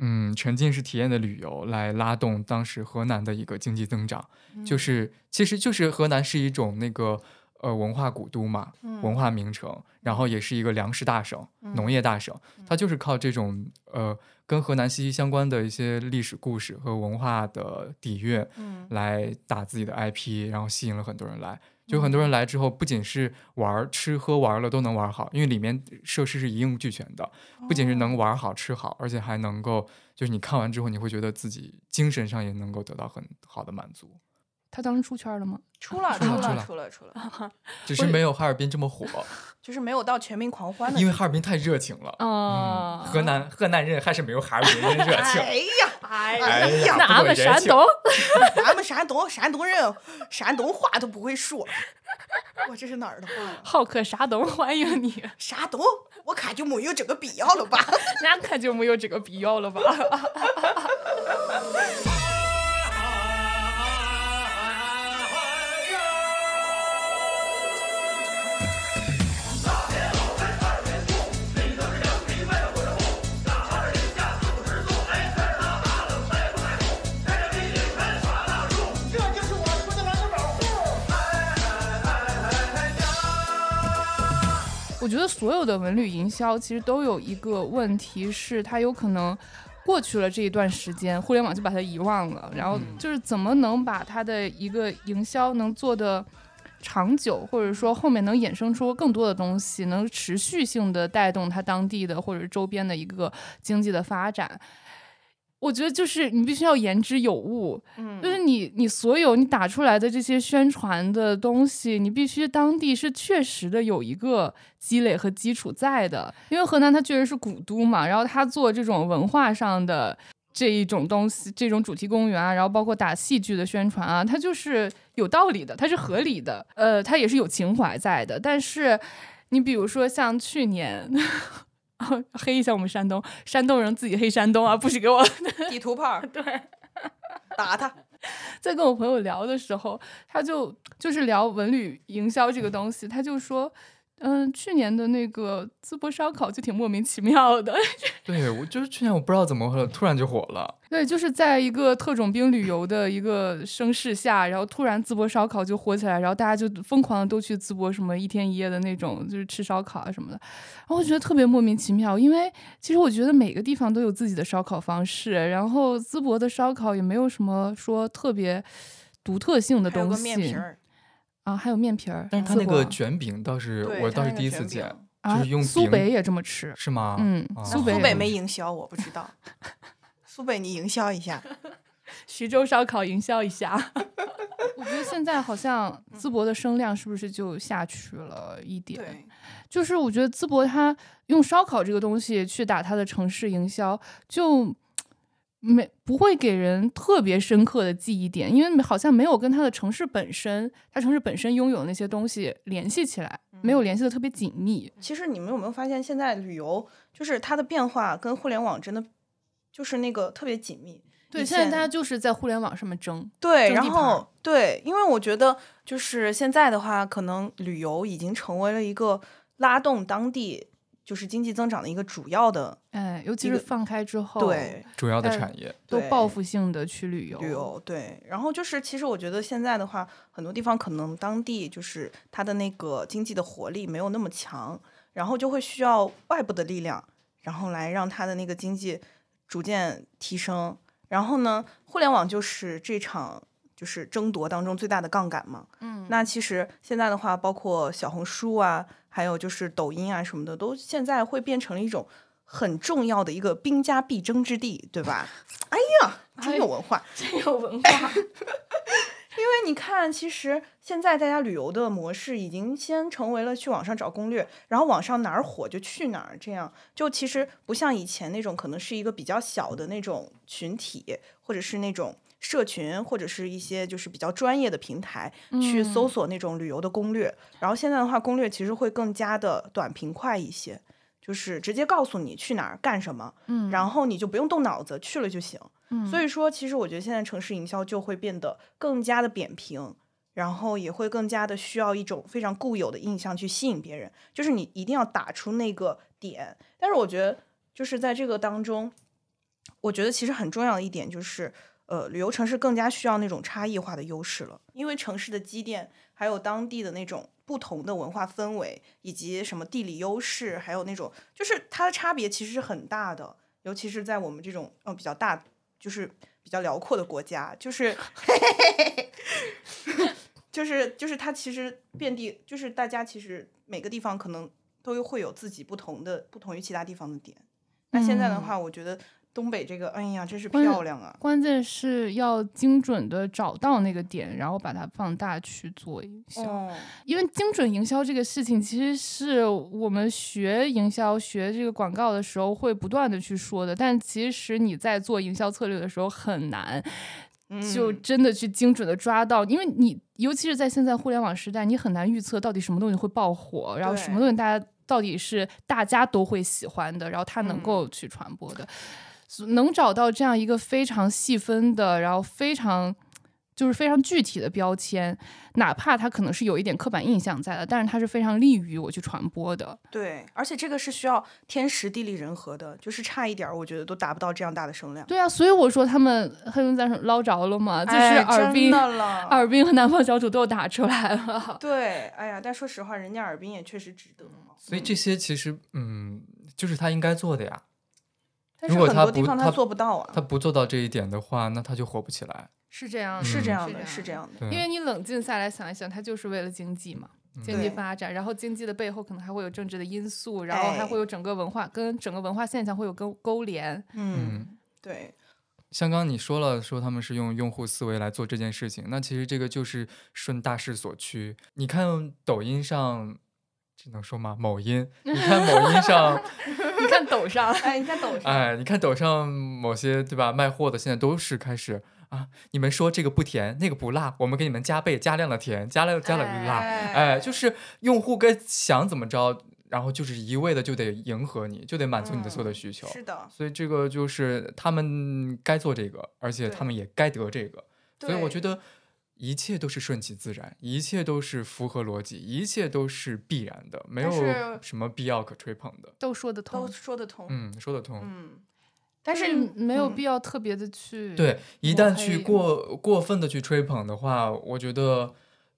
嗯沉浸式体验的旅游来拉动当时河南的一个经济增长。嗯就是其实就是河南是一种那个呃文化古都嘛，嗯文化名城，然后也是一个粮食大省、农业大省，它就是靠这种呃跟河南息息相关的一些历史故事和文化的底蕴嗯来打自己的 IP，然后吸引了很多人来。就很多人来之后，不仅是玩儿、吃喝玩乐都能玩好，因为里面设施是一应俱全的，不仅是能玩好吃好，而且还能够就是你看完之后，你会觉得自己精神上也能够得到很好的满足。他当时出圈了吗？出了出了出了出了出了，(laughs) 只是没有哈尔滨这么火，(laughs) 就是没有到全民狂欢的因为哈尔滨太热情了。啊嗯，河南河南人还是没有哈尔滨人热情。哎呀，哎哎呀，那俺们山东，(laughs) 俺们山东山东人山东话都不会说，我这是哪儿的话？好客山东欢迎你，山东，我看就没有这个必要了吧？俺看就没有这个必要了吧？我觉得所有的文旅营销其实都有一个问题，是它有可能过去了这一段时间，互联网就把它遗忘了，然后嗯就是怎么能把它的一个营销能做的长久，或者说后面能衍生出更多的东西，能持续性的带动它当地的或者周边的一个经济的发展。我觉得就是你必须要言之有物，嗯。就是你你所有你打出来的这些宣传的东西，你必须当地是确实的有一个积累和基础在的，因为河南它确实是古都嘛，然后它做这种文化上的这一种东西，这种主题公园啊，然后包括打戏剧的宣传啊，它就是有道理的，它是合理的，呃，它也是有情怀在的，但是你比如说像去年。(laughs) 黑一下我们山东，山东人自己黑山东啊，(laughs) 不许给我 (laughs) 地图炮，对，打他。在跟我朋友聊的时候，他就就是聊文旅营销这个东西，他就说，嗯，去年的那个淄博烧烤就挺莫名其妙的。(laughs) 对，我就是去年我不知道怎么了，突然就火了。对，就是在一个特种兵旅游的一个声势下，然后突然淄博烧烤就火起来，然后大家就疯狂的都去淄博什么一天一夜的那种，就是吃烧烤啊什么的。然后我觉得特别莫名其妙，因为其实我觉得每个地方都有自己的烧烤方式，然后淄博的烧烤也没有什么说特别独特性的东西。啊，还有面皮儿，但是它那个卷饼倒是我倒是第一次见，就是用苏北也这么吃，是吗？嗯，苏北没营销，我不知道。(laughs) 苏北你营销一下，(laughs) 徐州烧烤营销一下。(laughs) 我觉得现在好像淄博的声量是不是就下去了一点？对，就是我觉得淄博它用烧烤这个东西去打它的城市营销，就。没不会给人特别深刻的记忆点，因为好像没有跟它的城市本身，它城市本身拥有那些东西联系起来，没有联系的特别紧密。其实你们有没有发现，现在旅游就是它的变化跟互联网真的就是那个特别紧密。对，现在大家就是在互联网上面争。对，然后对，因为我觉得就是现在的话，可能旅游已经成为了一个拉动当地。就是经济增长的一个主要的，哎，尤其是放开之后，对主要的产业都报复性的去旅游，旅游对。然后就是，其实我觉得现在的话，很多地方可能当地就是它的那个经济的活力没有那么强，然后就会需要外部的力量，然后来让它的那个经济逐渐提升。然后呢，互联网就是这场就是争夺当中最大的杠杆嘛。嗯，那其实现在的话，包括小红书啊。还有就是抖音啊什么的，都现在会变成了一种很重要的一个兵家必争之地，对吧？(laughs) 哎呀，真有文化，真有文化。(laughs) 因为你看，其实现在大家旅游的模式已经先成为了去网上找攻略，然后网上哪儿火就去哪儿，这样就其实不像以前那种可能是一个比较小的那种群体，或者是那种。社群或者是一些就是比较专业的平台去搜索那种旅游的攻略，然后现在的话，攻略其实会更加的短平快一些，就是直接告诉你去哪儿干什么，嗯，然后你就不用动脑子去了就行。嗯，所以说，其实我觉得现在城市营销就会变得更加的扁平，然后也会更加的需要一种非常固有的印象去吸引别人，就是你一定要打出那个点。但是我觉得，就是在这个当中，我觉得其实很重要的一点就是。呃，旅游城市更加需要那种差异化的优势了，因为城市的积淀，还有当地的那种不同的文化氛围，以及什么地理优势，还有那种就是它的差别其实是很大的，尤其是在我们这种呃比较大，就是比较辽阔的国家，就是 (laughs) 就是就是它其实遍地，就是大家其实每个地方可能都会有自己不同的不同于其他地方的点。那现在的话，我觉得。东北这个，哎呀，真是漂亮啊！关键是要精准的找到那个点，然后把它放大去做营销。因为精准营销这个事情，其实是我们学营销、学这个广告的时候会不断的去说的。但其实你在做营销策略的时候很难，就真的去精准的抓到，因为你尤其是在现在互联网时代，你很难预测到底什么东西会爆火，然后什么东西大家到底是大家都会喜欢的，然后它能够去传播的。能找到这样一个非常细分的，然后非常就是非常具体的标签，哪怕它可能是有一点刻板印象在的，但是它是非常利于我去传播的。对，而且这个是需要天时地利人和的，就是差一点儿，我觉得都达不到这样大的声量。对啊，所以我说他们黑龙江省捞着了嘛，就是尔滨、尔滨和南方小土豆打出来了。对，哎呀，但说实话，人家尔滨也确实值得嘛。所以这些其实，嗯，就是他应该做的呀。如果他不他做不到啊，他不做到这一点的话，那他就火不起来。是这样，是这样的，是这样的。因为你冷静下来想一想，他就是为了经济嘛，经济发展。然后经济的背后可能还会有政治的因素，然后还会有整个文化跟整个文化现象会有勾勾连。嗯，对。像刚刚你说了，说他们是用用户思维来做这件事情，那其实这个就是顺大势所趋。你看抖音上。这能说吗？某音，你看某音上，(laughs) 你看抖上，哎，你看抖上，哎，你看抖上某些对吧？卖货的现在都是开始啊，你们说这个不甜，那个不辣，我们给你们加倍加量的甜，加了加了辣，哎，就是用户该想怎么着，然后就是一味的就得迎合你，就得满足你的所有的需求，是的，所以这个就是他们该做这个，而且他们也该得这个，所以我觉得。一切都是顺其自然，一切都是符合逻辑，一切都是必然的，没有什么必要可吹捧的。都说得通都，说得通。嗯，说得通。嗯，但但是没有嗯必要特别的去对，一旦去过过分的去吹捧的话，我觉得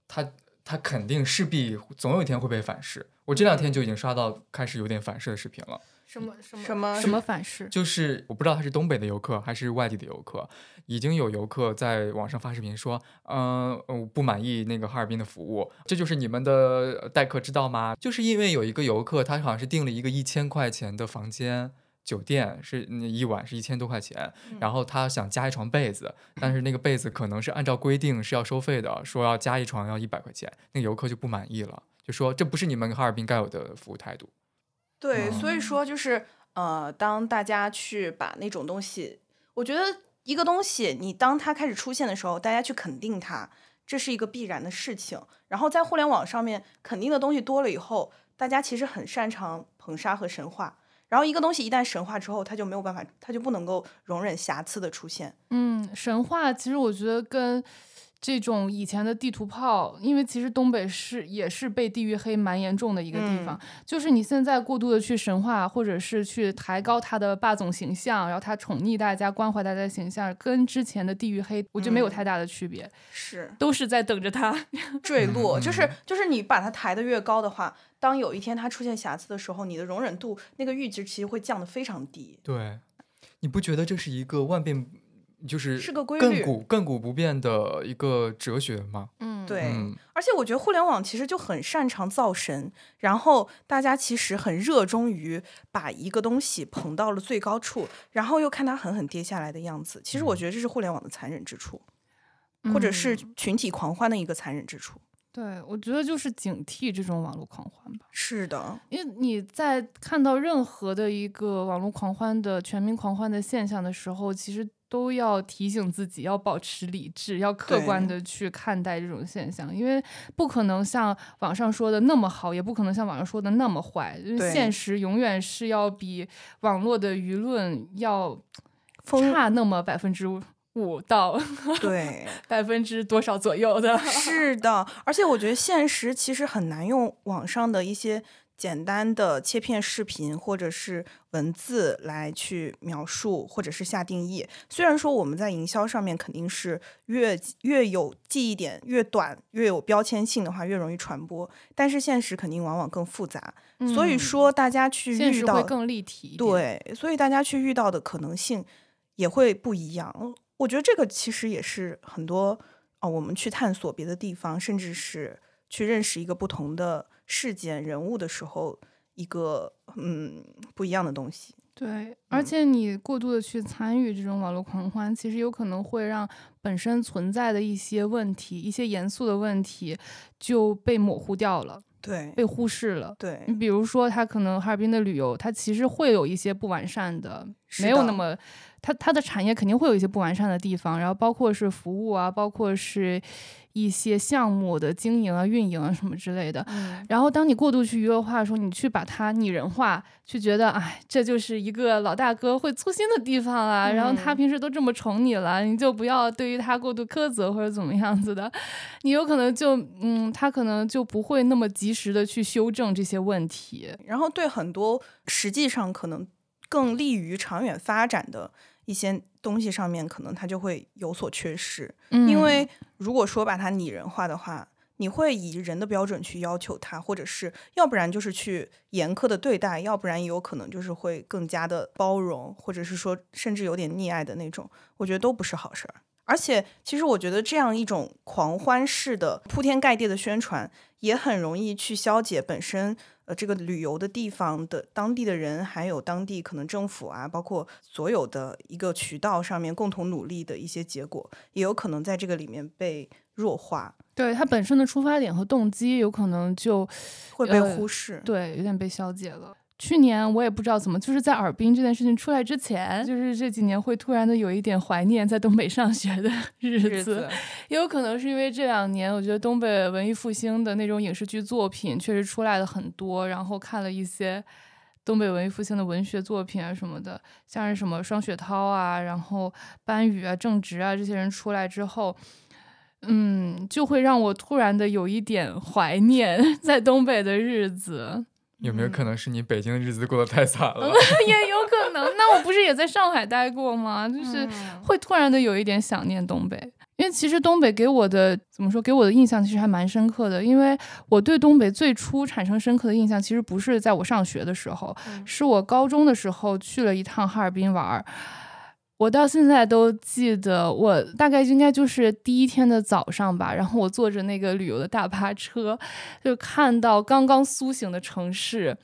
他他肯定势必总有一天会被反噬。我这两天就已经刷到开始有点反噬的视频了。什么什么什么什么反噬，就是我不知道他是东北的游客还是外地的游客，已经有游客在网上发视频说，嗯、呃，我不满意那个哈尔滨的服务，这就是你们的待客之道吗？就是因为有一个游客，他好像是订了一个一千块钱的房间。酒店是那一晚是一千多块钱，然后他想加一床被子，但是那个被子可能是按照规定是要收费的，说要加一床要一百块钱，那个游客就不满意了，就说这不是你们哈尔滨该有的服务态度。对，嗯所以说就是呃，当大家去把那种东西，我觉得一个东西，你当它开始出现的时候，大家去肯定它，这是一个必然的事情。然后在互联网上面肯定的东西多了以后，大家其实很擅长捧杀和神话。然后一个东西一旦神话之后，它就没有办法，它就不能够容忍瑕疵的出现。嗯，神话其实我觉得跟这种以前的地图炮，因为其实东北是也是被地域黑蛮严重的一个地方，就是你现在过度的去神话，或者是去抬高他的霸总形象，然后他宠溺大家、关怀大家的形象，跟之前的地域黑，我觉得没有太大的区别，是都是在等着他。坠落，就是嗯就是你把它抬得越高的话，当有一天它出现瑕疵的时候，你的容忍度那个阈值其实会降得非常低。对，你不觉得这是一个万变，就是是个规律亘古亘古不变的一个哲学嘛？嗯，对，嗯而且我觉得互联网其实就很擅长造神，然后大家其实很热衷于把一个东西捧到了最高处，然后又看它狠狠跌下来的样子。其实我觉得这是互联网的残忍之处，或者是嗯群体狂欢的一个残忍之处。对，我觉得就是警惕这种网络狂欢吧。是的，因为你在看到任何的一个网络狂欢的全民狂欢的现象的时候，其实都要提醒自己要保持理智，要客观的去看待这种现象，因为不可能像网上说的那么好，也不可能像网上说的那么坏，因为现实永远是要比网络的舆论要差那么百分之五到对，(laughs) 百分之多少左右的。(laughs) 是的。而且我觉得现实其实很难用网上的一些简单的切片视频或者是文字来去描述，或者是下定义。虽然说我们在营销上面肯定是越越有记忆点越短，越有标签性的话越容易传播，但是现实肯定往往更复杂。所以嗯说，大家去遇到现实会更立体。对，所以大家去遇到的可能性也会不一样。我觉得这个其实也是很多哦，我们去探索别的地方，甚至是去认识一个不同的事件人物的时候，一个嗯不一样的东西。对，而且你过度的去参与这种网络狂欢，其实有可能会让本身存在的一些问题、一些严肃的问题就被模糊掉了，对被忽视了。对你比如说，他可能哈尔滨的旅游，它其实会有一些不完善的没有那么，它它的产业肯定会有一些不完善的地方，然后包括是服务啊，包括是一些项目的经营啊、运营啊什么之类的。嗯然后当你过度去娱乐化的时候，你去把它拟人化，去觉得哎，这就是一个老大哥会粗心的地方啦。然后他嗯平时都这么宠你了，你就不要对于他过度苛责或者怎么样子的，你有可能就嗯，他可能就不会那么及时的去修正这些问题。然后对很多实际上可能更利于长远发展的一些东西上面，可能它就会有所缺失。嗯因为如果说把它拟人化的话，你会以人的标准去要求他，或者是要不然就是去严苛的对待，要不然也有可能就是会更加的包容，或者是说甚至有点溺爱的那种，我觉得都不是好事儿。而且，其实我觉得这样一种狂欢式的铺天盖地的宣传，也很容易去消解本身呃这个旅游的地方的当地的人，还有当地可能政府啊，包括所有的一个渠道上面共同努力的一些结果，也有可能在这个里面被弱化，对它本身的出发点和动机，有可能就会被呃忽视。对有点被消解了。去年我也不知道怎么，就是在尔滨这件事情出来之前，就是这几年会突然的有一点怀念在东北上学的 (laughs) 日子，日子也有可能是因为这两年，我觉得东北文艺复兴的那种影视剧作品确实出来了很多，然后看了一些东北文艺复兴的文学作品啊什么的，像是什么双雪涛啊，然后班宇啊、郑直啊这些人出来之后，嗯，就会让我突然的有一点怀念 (laughs) 在东北的日子。有没有可能是你北京的日子过得太惨了？(laughs) 也有可能。那我不是也在上海待过吗？就是会突然的有一点想念东北，因为其实东北给我的怎么说，给我的印象其实还蛮深刻的。因为我对东北最初产生深刻的印象，其实不是在我上学的时候，是我高中的时候去了一趟哈尔滨玩儿。我到现在都记得，我大概应该就是第一天的早上吧，然后我坐着那个旅游的大巴车，就看到刚刚苏醒的城市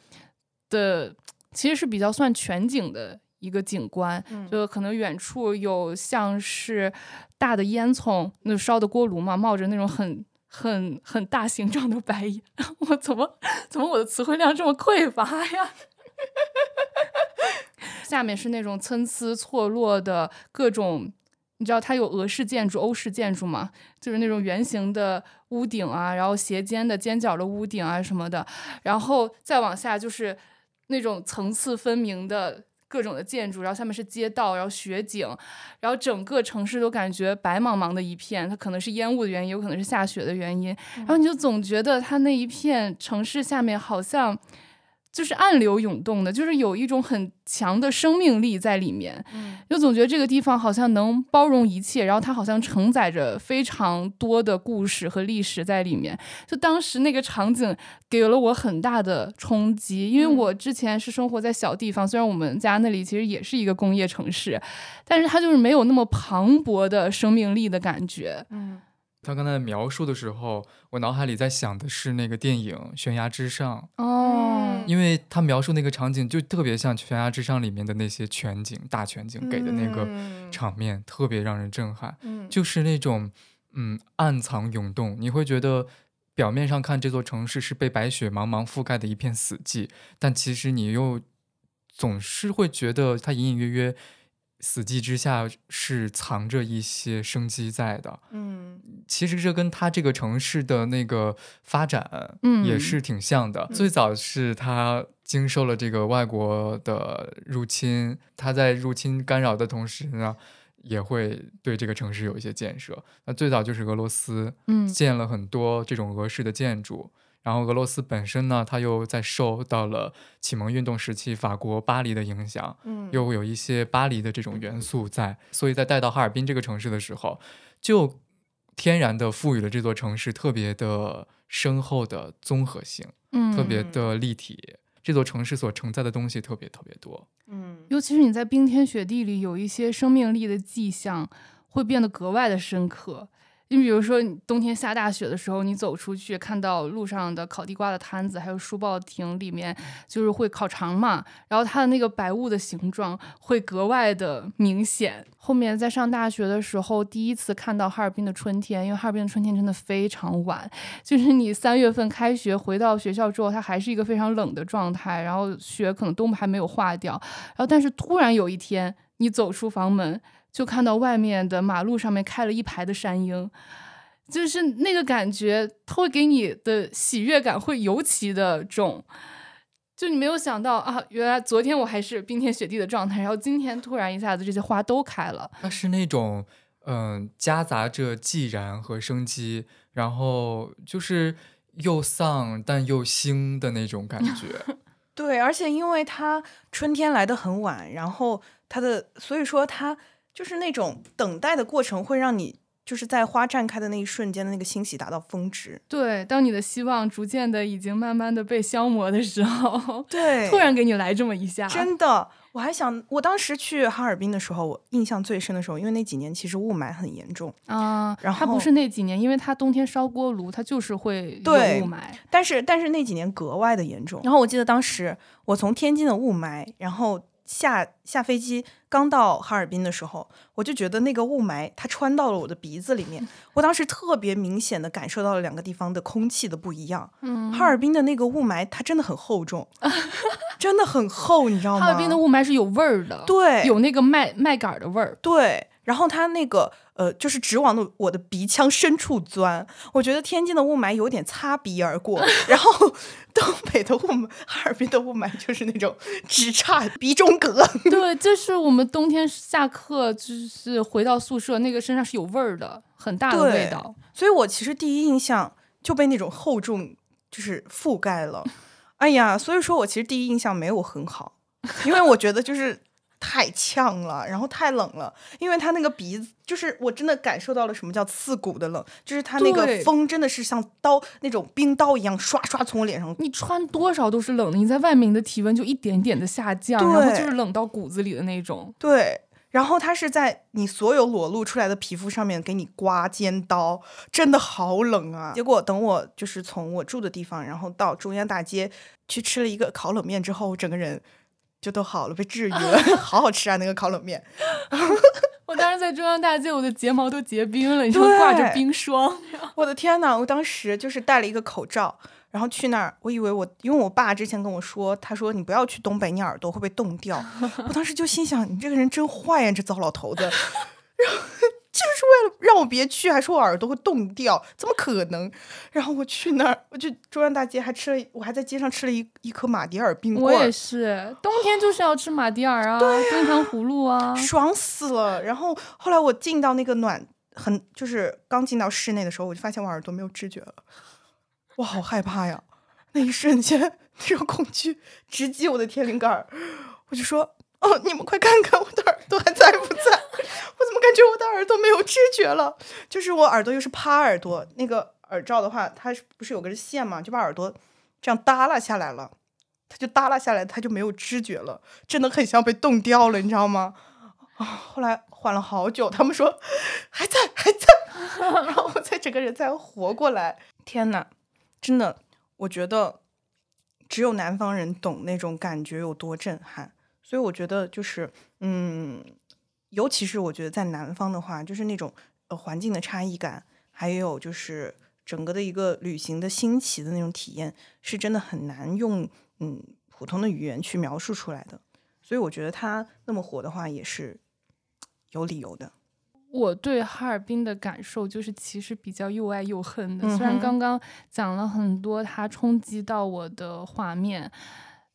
的，其实是比较算全景的一个景观，就可能远处有像是大的烟囱，那烧的锅炉嘛，冒着那种很很很大形状的白烟。(laughs) 我怎么怎么我的词汇量这么匮乏呀？下面是那种参差错落的各种，你知道它有俄式建筑、欧式建筑吗？就是那种圆形的屋顶啊，然后斜尖的尖角的屋顶啊什么的，然后再往下就是那种层次分明的各种的建筑，然后下面是街道，然后雪景，然后整个城市都感觉白茫茫的一片。它可能是烟雾的原因，有可能是下雪的原因，然后你就总觉得它那一片城市下面好像。就是暗流涌动的，就是有一种很强的生命力在里面，就总觉得这个地方好像能包容一切，然后它好像承载着非常多的故事和历史在里面。就当时那个场景给了我很大的冲击，因为我之前是生活在小地方，虽然我们家那里其实也是一个工业城市，但是它就是没有那么磅礴的生命力的感觉。嗯。他刚才描述的时候，我脑海里在想的是那个电影《悬崖之上》哦，因为他描述那个场景就特别像《悬崖之上》里面的那些全景、大全景给的那个场面，特别让人震撼。就是那种嗯暗藏涌动，你会觉得表面上看这座城市是被白雪茫茫覆盖的一片死寂，但其实你又总是会觉得它隐隐约约。死寂之下是藏着一些生机在的，嗯，其实这跟他这个城市的那个发展，嗯，也是挺像的。最早是他经受了这个外国的入侵，他在入侵干扰的同时呢，也会对这个城市有一些建设。那最早就是俄罗斯，嗯，建了很多这种俄式的建筑。然后俄罗斯本身呢，它又在受到了启蒙运动时期法国巴黎的影响，嗯，又有一些巴黎的这种元素在，所以在带到哈尔滨这个城市的时候，就天然的赋予了这座城市特别的深厚的综合性，嗯，特别的立体。这座城市所承载的东西特别特别多，嗯，尤其是你在冰天雪地里有一些生命力的迹象，会变得格外的深刻。你比如说，冬天下大雪的时候，你走出去看到路上的烤地瓜的摊子，还有书报亭里面就是会烤肠嘛，然后它的那个白雾的形状会格外的明显。后面在上大学的时候，第一次看到哈尔滨的春天，因为哈尔滨的春天真的非常晚，就是你三月份开学回到学校之后，它还是一个非常冷的状态，然后雪可能都还没有化掉，然后但是突然有一天，你走出房门。就看到外面的马路上面开了一排的山鹰，就是那个感觉，它会给你的喜悦感会尤其的重。就你没有想到啊，原来昨天我还是冰天雪地的状态，然后今天突然一下子这些花都开了。它是那种嗯，夹杂着寂然和生机，然后就是又丧但又兴的那种感觉。(laughs) 对，而且因为它春天来的很晚，然后它的所以说它。就是那种等待的过程，会让你就是在花绽开的那一瞬间的那个欣喜达到峰值。对，当你的希望逐渐的已经慢慢的被消磨的时候，(laughs) 对，突然给你来这么一下，真的。我还想，我当时去哈尔滨的时候，我印象最深的时候，因为那几年其实雾霾很严重啊。然后它不是那几年，因为它冬天烧锅炉，它就是会有雾霾。但是但是那几年格外的严重。然后我记得当时我从天津的雾霾，然后。下下飞机刚到哈尔滨的时候，我就觉得那个雾霾它穿到了我的鼻子里面，(laughs) 我当时特别明显的感受到了两个地方的空气的不一样。嗯，哈尔滨的那个雾霾它真的很厚重，(laughs) 真的很厚，你知道吗？哈尔滨的雾霾是有味儿的，对，有那个麦麦秆的味儿，对。然后它那个呃，就是直往的我的鼻腔深处钻。我觉得天津的雾霾有点擦鼻而过，(laughs) 然后东北的雾霾、哈尔滨的雾霾就是那种直插鼻中隔。(laughs) 对，就是我们冬天下课就是回到宿舍，那个身上是有味儿的，很大的味道。所以我其实第一印象就被那种厚重就是覆盖了。(laughs) 哎呀，所以说我其实第一印象没有很好，因为我觉得就是。太呛了，然后太冷了，因为他那个鼻子，就是我真的感受到了什么叫刺骨的冷，就是他那个风真的是像刀那种冰刀一样刷刷从我脸上。你穿多少都是冷的，你在外面的体温就一点点的下降，然后就是冷到骨子里的那种。对，然后他是在你所有裸露出来的皮肤上面给你刮尖刀，真的好冷啊！结果等我就是从我住的地方，然后到中央大街去吃了一个烤冷面之后，整个人。就都好了，被治愈了，(laughs) 好好吃啊！那个烤冷面，(laughs) 我当时在中央大街，我的睫毛都结冰了，你说挂着冰霜。我的天呐，我当时就是戴了一个口罩，然后去那儿，我以为我，因为我爸之前跟我说，他说你不要去东北，你耳朵会被冻掉。我当时就心想，你这个人真坏呀，这糟老头子。然后。就是为了让我别去，还说我耳朵会冻掉，怎么可能？然后我去那儿，我去中央大街，还吃了，我还在街上吃了一一颗马迭尔冰棍。我也是，冬天就是要吃马迭尔啊，冰糖葫芦啊，爽死了。然后后来我进到那个暖，很就是刚进到室内的时候，我就发现我耳朵没有知觉了，我好害怕呀！那一瞬间，(laughs) 那种恐惧直击我的天灵盖，我就说。哦，你们快看看我的耳朵还在不在？我怎么感觉我的耳朵没有知觉了？就是我耳朵又是趴耳朵，那个耳罩的话，它不是有根线嘛？就把耳朵这样耷拉下来了，它就耷拉下来，它就没有知觉了，真的很像被冻掉了，你知道吗？啊，后来缓了好久，他们说还在还在，(laughs) 然后我才整个人才活过来。天呐，真的，我觉得只有南方人懂那种感觉有多震撼。所以我觉得就是，嗯，尤其是我觉得在南方的话，就是那种呃环境的差异感，还有就是整个的一个旅行的新奇的那种体验，是真的很难用嗯普通的语言去描述出来的。所以我觉得它那么火的话，也是有理由的。我对哈尔滨的感受就是其实比较又爱又恨的。虽然刚刚讲了很多它冲击到我的画面。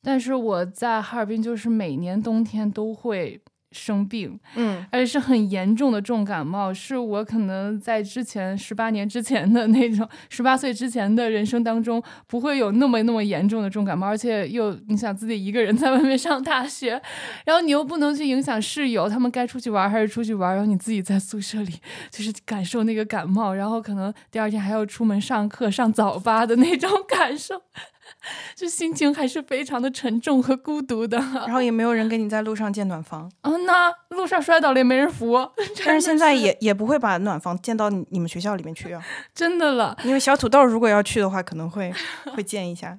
但是我在哈尔滨，就是每年冬天都会生病，嗯，而且是很严重的重感冒，是我可能在之前十八年之前的那种十八岁之前的人生当中不会有那么那么严重的重感冒，而且又你想自己一个人在外面上大学，然后你又不能去影响室友，他们该出去玩还是出去玩，然后你自己在宿舍里就是感受那个感冒，然后可能第二天还要出门上课上早八的那种感受。(laughs) 就心情还是非常的沉重和孤独的，(laughs) 然后也没有人给你在路上建暖房。嗯，那路上摔倒了也没人扶。(laughs) 但是现在也也不会把暖房建到你们学校里面去啊，真的了。因为小土豆如果要去的话，可能会会建一下。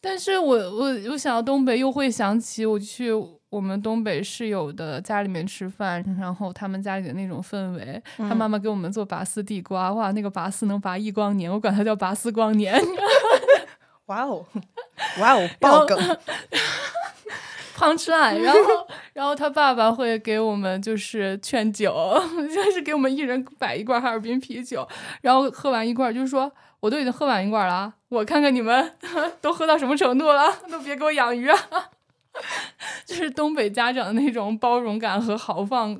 但是我我我想到东北，又会想起我去我们东北室友的家里面吃饭，然后他们家里的那种氛围。他妈妈给我们做拔丝地瓜，哇，那个拔丝能拔一光年，我管它叫拔丝光年。哇哦，(laughs) 哇哦，爆梗，(laughs) 胖吃爱。然后，(laughs) 然后他爸爸会给我们就是劝酒，就是给我们一人摆一罐哈尔滨啤酒，然后喝完一罐，就是说我都已经喝完一罐了，我看看你们都喝到什么程度了，都别给我养鱼啊！就是东北家长的那种包容感和豪放，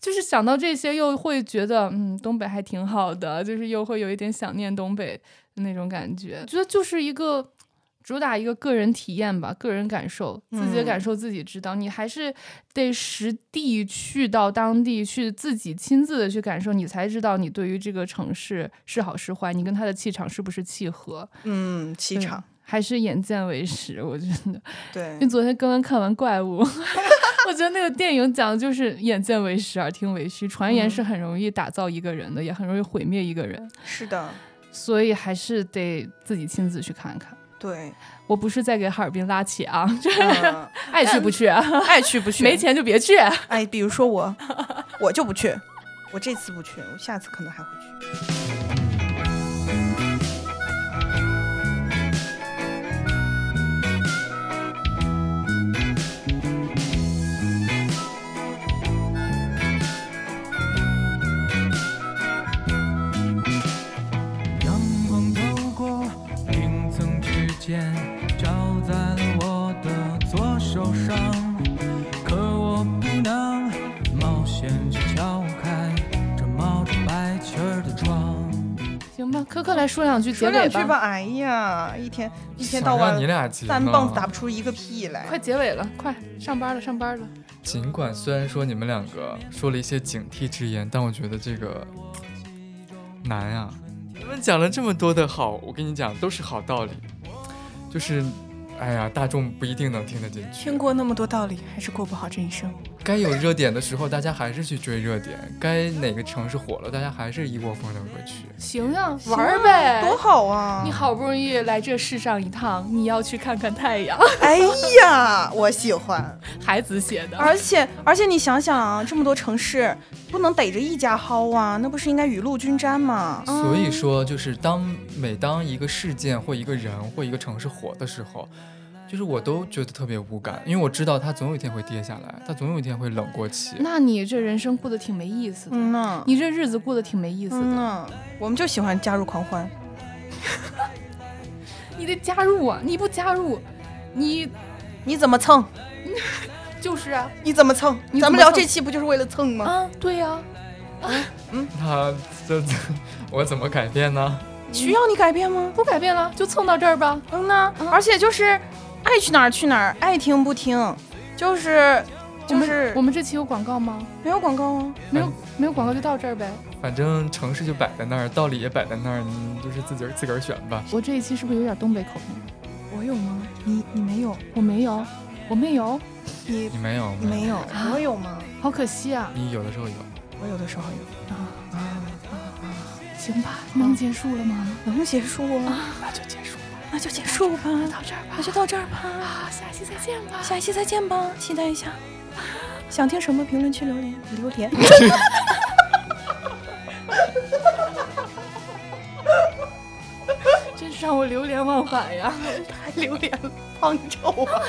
就是想到这些又会觉得，嗯，东北还挺好的，就是又会有一点想念东北。那种感觉，觉得就是一个主打一个个人体验吧，个人感受，自己的感受自己知道。你还是得实地去到当地去，自己亲自的去感受，你才知道你对于这个城市是好是坏，你跟他的气场是不是契合？嗯，气场还是眼见为实，我觉得。对，因为昨天刚刚看完《怪物》，(laughs) 我觉得那个电影讲的就是眼见为实，耳听为虚。传言是很容易打造一个人的，也很容易毁灭一个人。是的。所以还是得自己亲自去看看。对我不是在给哈尔滨拉起啊，就是 (laughs) 爱去不去，爱去不去，没钱就别去。哎，比如说我，我就不去，我这次不去，我下次可能还会去。剑照在了我的左手上，可我不能冒险去敲开这冒着白气儿的窗。行吧，科科来说两句结尾吧。说两句吧，哎呀，一天一天到晚，你俩三棒子打不出一个屁来。快结尾了，快上班了，上班了。尽管虽然说你们两个说了一些警惕之言，但我觉得这个难啊。你们讲了这么多的好，我跟你讲都是好道理。就是，哎呀，大众不一定能听得进去听。过那么多道理，还是过不好这一生。该有热点的时候，大家还是去追热点；该哪个城市火了，大家还是一窝蜂的过去。行呀，啊玩儿呗，多好啊！你好不容易来这世上一趟，你要去看看太阳。(laughs) 哎呀，我喜欢。孩子写的，而且而且你想想啊，这么多城市，不能逮着一家薅啊，那不是应该雨露均沾吗？所以说，就是当每当一个事件或一个人或一个城市火的时候，就是我都觉得特别无感，因为我知道它总有一天会跌下来，它总有一天会冷过期。那你这人生过得挺没意思的，嗯呐，你这日子过得挺没意思的，嗯呐，我们就喜欢加入狂欢。(laughs) 你得加入啊！你不加入，你你怎么蹭？(laughs) 就是啊你怎么蹭？么蹭咱们聊这期不就是为了蹭吗？啊，对呀、啊，嗯那这这我怎么改变呢？需要你改变吗？不改变了，就蹭到这儿吧。嗯呢，而且就是爱去哪儿去哪儿，爱听不听，就是就我们是我们这期有广告吗？没有广告啊。没有，没有广告就到这儿呗。反正城市就摆在那儿，道理也摆在那儿，你就是自个儿自个儿选吧。我这一期是不是有点东北口音？我有吗？你你没有？我没有，我没有，你你没有？你没有？啊我有吗？好可惜啊！你有的时候有。我有的时候有。啊啊啊！行吧，能结束了吗？能结束啊？那就结那就结束吧。到这儿吧。那就到这儿吧。啊，下期再见吧。下期再见吧，期待一下。想听什么？评论区留言留言。(laughs) 真是让我流连忘返呀！(laughs) 太流连了，胖臭啊！